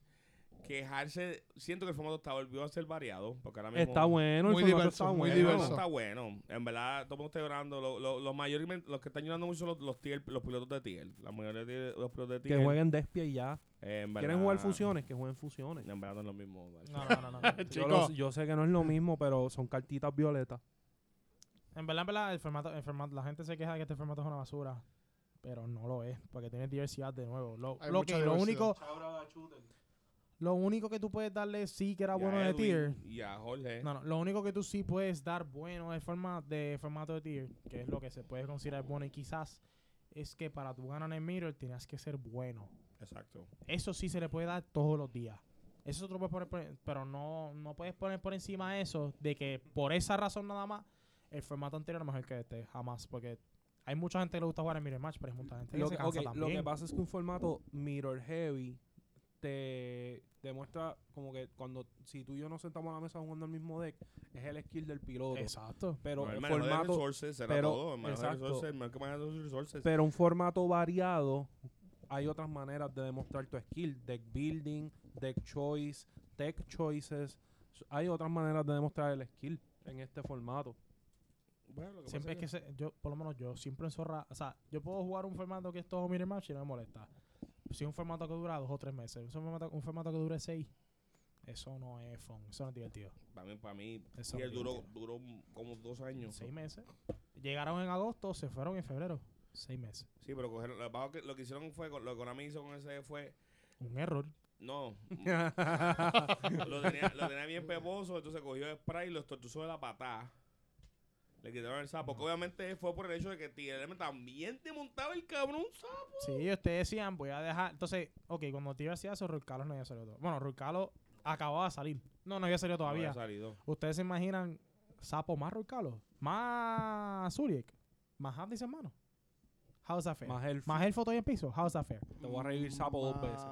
quejarse, siento que el formato está volvió a ser variado, porque ahora mismo Está bueno, Muy el formato diverso, está muy el bueno. diverso. está bueno. En verdad, todo el mundo está llorando. Lo- lo- Los mayormente, los que están llorando mucho son los, los, tier- los pilotos de tier. La mayoría de los pilotos de Que tier. jueguen Despia y ya. eh, en ¿Quieren jugar fusiones? Que jueguen fusiones. En verdad no es lo mismo. ¿vale? No, no, no. no. <laughs> Yo, yo sé que no es lo mismo, pero son cartitas violetas. En verdad, en verdad, el formato, el formato, la gente se queja de que este formato es una basura. Pero no lo es, porque tiene diversidad de nuevo. Lo, lo que, lo único, lo único que tú puedes darle sí que era Y bueno de tier. Y a Jorge. No, no, lo único que tú sí puedes dar bueno de, forma, de formato de tier, que es lo que se puede considerar bueno y quizás, es que para tu ganar en Mirror tienes que ser bueno. Exacto. Eso sí se le puede dar todos los días. Eso tú lo puedes poner, por- pero no, no puedes poner por encima eso de que por esa razón nada más el formato anterior es mejor que este, jamás. Porque hay mucha gente que le gusta jugar en Mirror Match, pero hay mucha gente que Lo se que, cansa ok, lo también. que pasa es que un formato mirror heavy te, demuestra como que cuando si tú y yo nos sentamos a la mesa jugando el mismo deck, es el skill del piloto. Exacto. Pero No, el el formato, resources era pero- todo. El manejo de exacto. resources, el manejo que maneja los resources. pero un formato variado, hay otras maneras de demostrar tu skill. Deck building, deck choice, tech choices. Hay otras maneras de demostrar el skill en este formato. Bueno, lo que Siempre es que se- yo, por lo menos yo, siempre en zorra, o sea, yo puedo jugar un formato que es todo mirror match y no me molesta. Si un formato que dura dos o tres meses, un formato, un formato que dure seis, eso no es fun, eso no es divertido. Para mí, para mí Eso y él duró, duró como dos años. Seis meses. Llegaron en agosto, se fueron en febrero. Seis meses. Sí, pero cogieron, lo, que lo hicieron fue, lo que Konami hizo con ese fue, Un error. no, <laughs> lo, tenía, lo tenía bien peposo, entonces cogió el spray y lo tortuzó de la patada. Le quitaron el sapo, que obviamente fue por el hecho de que TLM también te montaba el cabrón sapo. Sí, ustedes decían, voy a dejar. Entonces, ok, cuando Tío hacía eso, Ruiz Carlos no había salido todo. Bueno, Ruiz Carlos acababa de salir. No, no había salido No había todavía. salido. ¿Ustedes se imaginan Sapo más Ruiz Carlos? Más Zuriek? ¿Más Abdis hermano? How's that fair? Más el ¿Más el foto y en piso? How's that fair? Te voy a revivir sapo dos veces.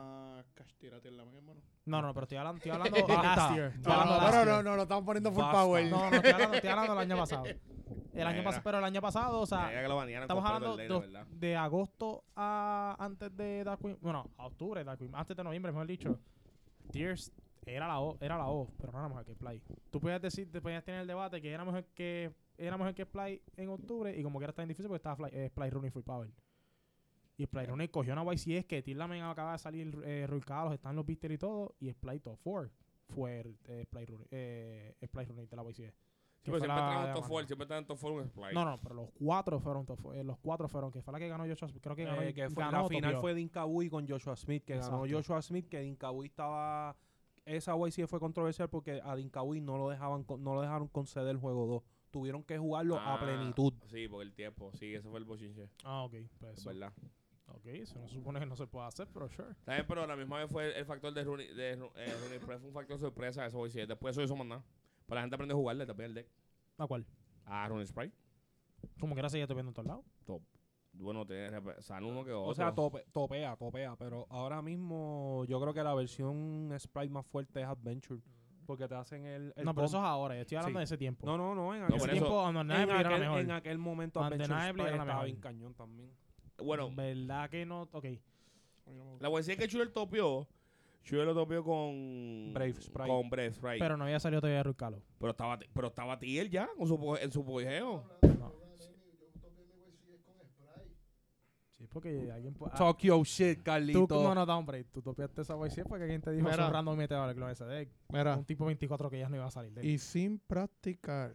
Cash, tírate en la mano, hermano. No, no, pero estoy hablando, estoy <laughs> hablando last year. Estoy No, hablando no, no, no, no estamos poniendo full power. No, no, estoy hablando, estoy hablando del año pasado. <laughs> El año pasado, pero el año pasado, o sea, estamos hablando de agosto a antes de Dark Queen, bueno, a octubre Dark Queen, antes de noviembre, mejor dicho. Tears era la O, era la O, pero no era mejor que Play. Tú podías decir, te podías tener el debate que era mejor que era mejor que Play en octubre y como que era tan difícil porque estaba Fly, eh, Play Running Full Power. Y Splay Running cogió una YCS que Tillamen acaba de salir eh, Rui Carlos, están los Bister y todo, y Splay Top 4 fue eh, Splay Running, eh, Running de la YCS. Sí, siempre en top. 4, siempre en top 4 un splice. No, no, pero los cuatro fueron, top four, eh, los cuatro fueron, que fue la que ganó Joshua Smith, creo que ganó, Eh, que fue, ganó la final Topio. fue Dinkawi con Joshua Smith, que ganó. Joshua Smith, que Dinkawi estaba... Esa YC fue controversial porque a Dinkawi no lo dejaban no lo dejaron conceder el juego 2. Tuvieron que jugarlo Ah, a plenitud. Sí, porque el tiempo. Sí, ese fue el bochinche. Ah, ok, pues Es eso. verdad. Ok, eso no se supone que no se puede hacer, pero sure. También, pero a la misma vez fue el, el factor de Rooney, de eh, Rooney fue un factor sorpresa eso hoy sí. Después de eso hizo más nada. Pues la gente aprende a jugarle, te pide el deck. ¿A cuál? A Rooney Sprite. Como que era seguía viendo en todos lados. Bueno, te sale uno que otro. O sea, tope- topea, topea. Pero ahora mismo yo creo que la versión Sprite más fuerte es Adventure. Porque te hacen el... el no, pero eso es ahora, yo estoy hablando Sí. de ese tiempo. No, no, no. En No, aquel, por ese eso- tiempo, en, Undeniably era la aquel, mejor. en aquel momento Adventure Sprite era la estaba mejor. bien cañón también. bueno, ¿Verdad que no? Ok. la YC que Chuel topió, Chuel lo topió con... Brave Sprite. Con Brave Sprite. Pero, Pero no había salido todavía Ruiz Carlos. estaba, pero estaba Tiel ya, con su, en su pojeo. No. Sí, porque alguien puede... ah, Talk your shit, tú, Carlito. no, no, da un break. Tú topiaste esa YC porque alguien te dijo Mira. eso random y te vale ese deck. Mira, Un tipo 24 que ya no iba a salir de él. y sin practicar.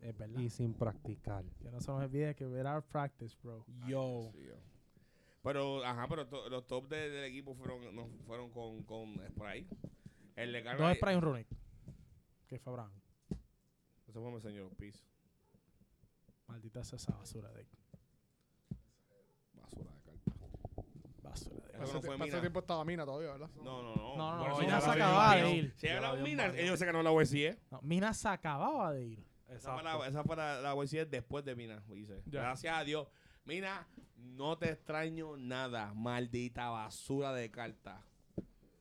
Es verdad. Y sin practicar. Que no se nos olvide que without practice, bro. Yo. Sí, yo. Pero, ajá, pero to- los top de- del equipo fueron, no, fueron con, con Sprite. El de Carlos... Dos Sprite y un Runic. Que fue Abraham. Eso fue mi señor Peace. Maldita sea esa basura de. Basura de carta. Basura de. Eso Hace, no hace Mina. tiempo estaba Mina todavía, ¿verdad? No, no, no. Ya se acababa de ir. Si era Mina, ellos se ganó la YCE. No, Mina se acababa de ir. Esa fue la, esa fue la, la YCE después de Mina, dice. Gracias a Dios. Mina, no te extraño nada, maldita basura de cartas.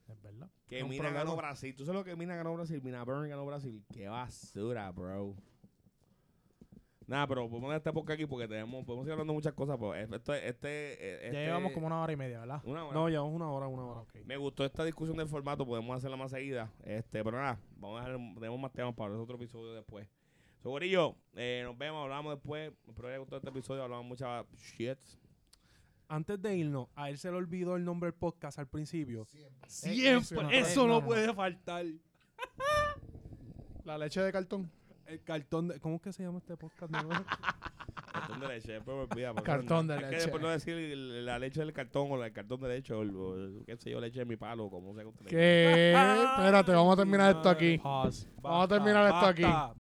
Es verdad. Que Un Mina problema. ganó Brasil. ¿Tú sabes lo que Mina ganó Brasil? Mina Burn ganó Brasil. Qué basura, bro. Nada, pero podemos dejar esta época aquí porque tenemos, podemos seguir hablando de muchas cosas. Pero este, este, Ya este- llevamos como una hora y media, ¿verdad? una hora. No, llevamos una hora, una hora. Ok. Me gustó esta discusión del formato, podemos hacerla más seguida. Este, pero nada, vamos a dejar, tenemos más temas para otro episodio después. So, Gorillo, eh, nos vemos, hablamos después. Espero que les haya gustado este episodio, hablamos mucha shit. Antes de irnos, a él se le olvidó el nombre del podcast al principio. Siempre, Siempre. Eso no, puede faltar. La leche de cartón. El cartón de... ¿Cómo es que se llama este podcast? No, <laughs> Cartón de leche, después me olvida. Cartón no- de es que leche. después no decir la leche del cartón o el cartón de leche o, el- o qué sé yo, leche de mi palo, como sea que. ¿Qué? Espérate, vamos a terminar esto aquí. Pause. Vamos a terminar esto aquí. Basta,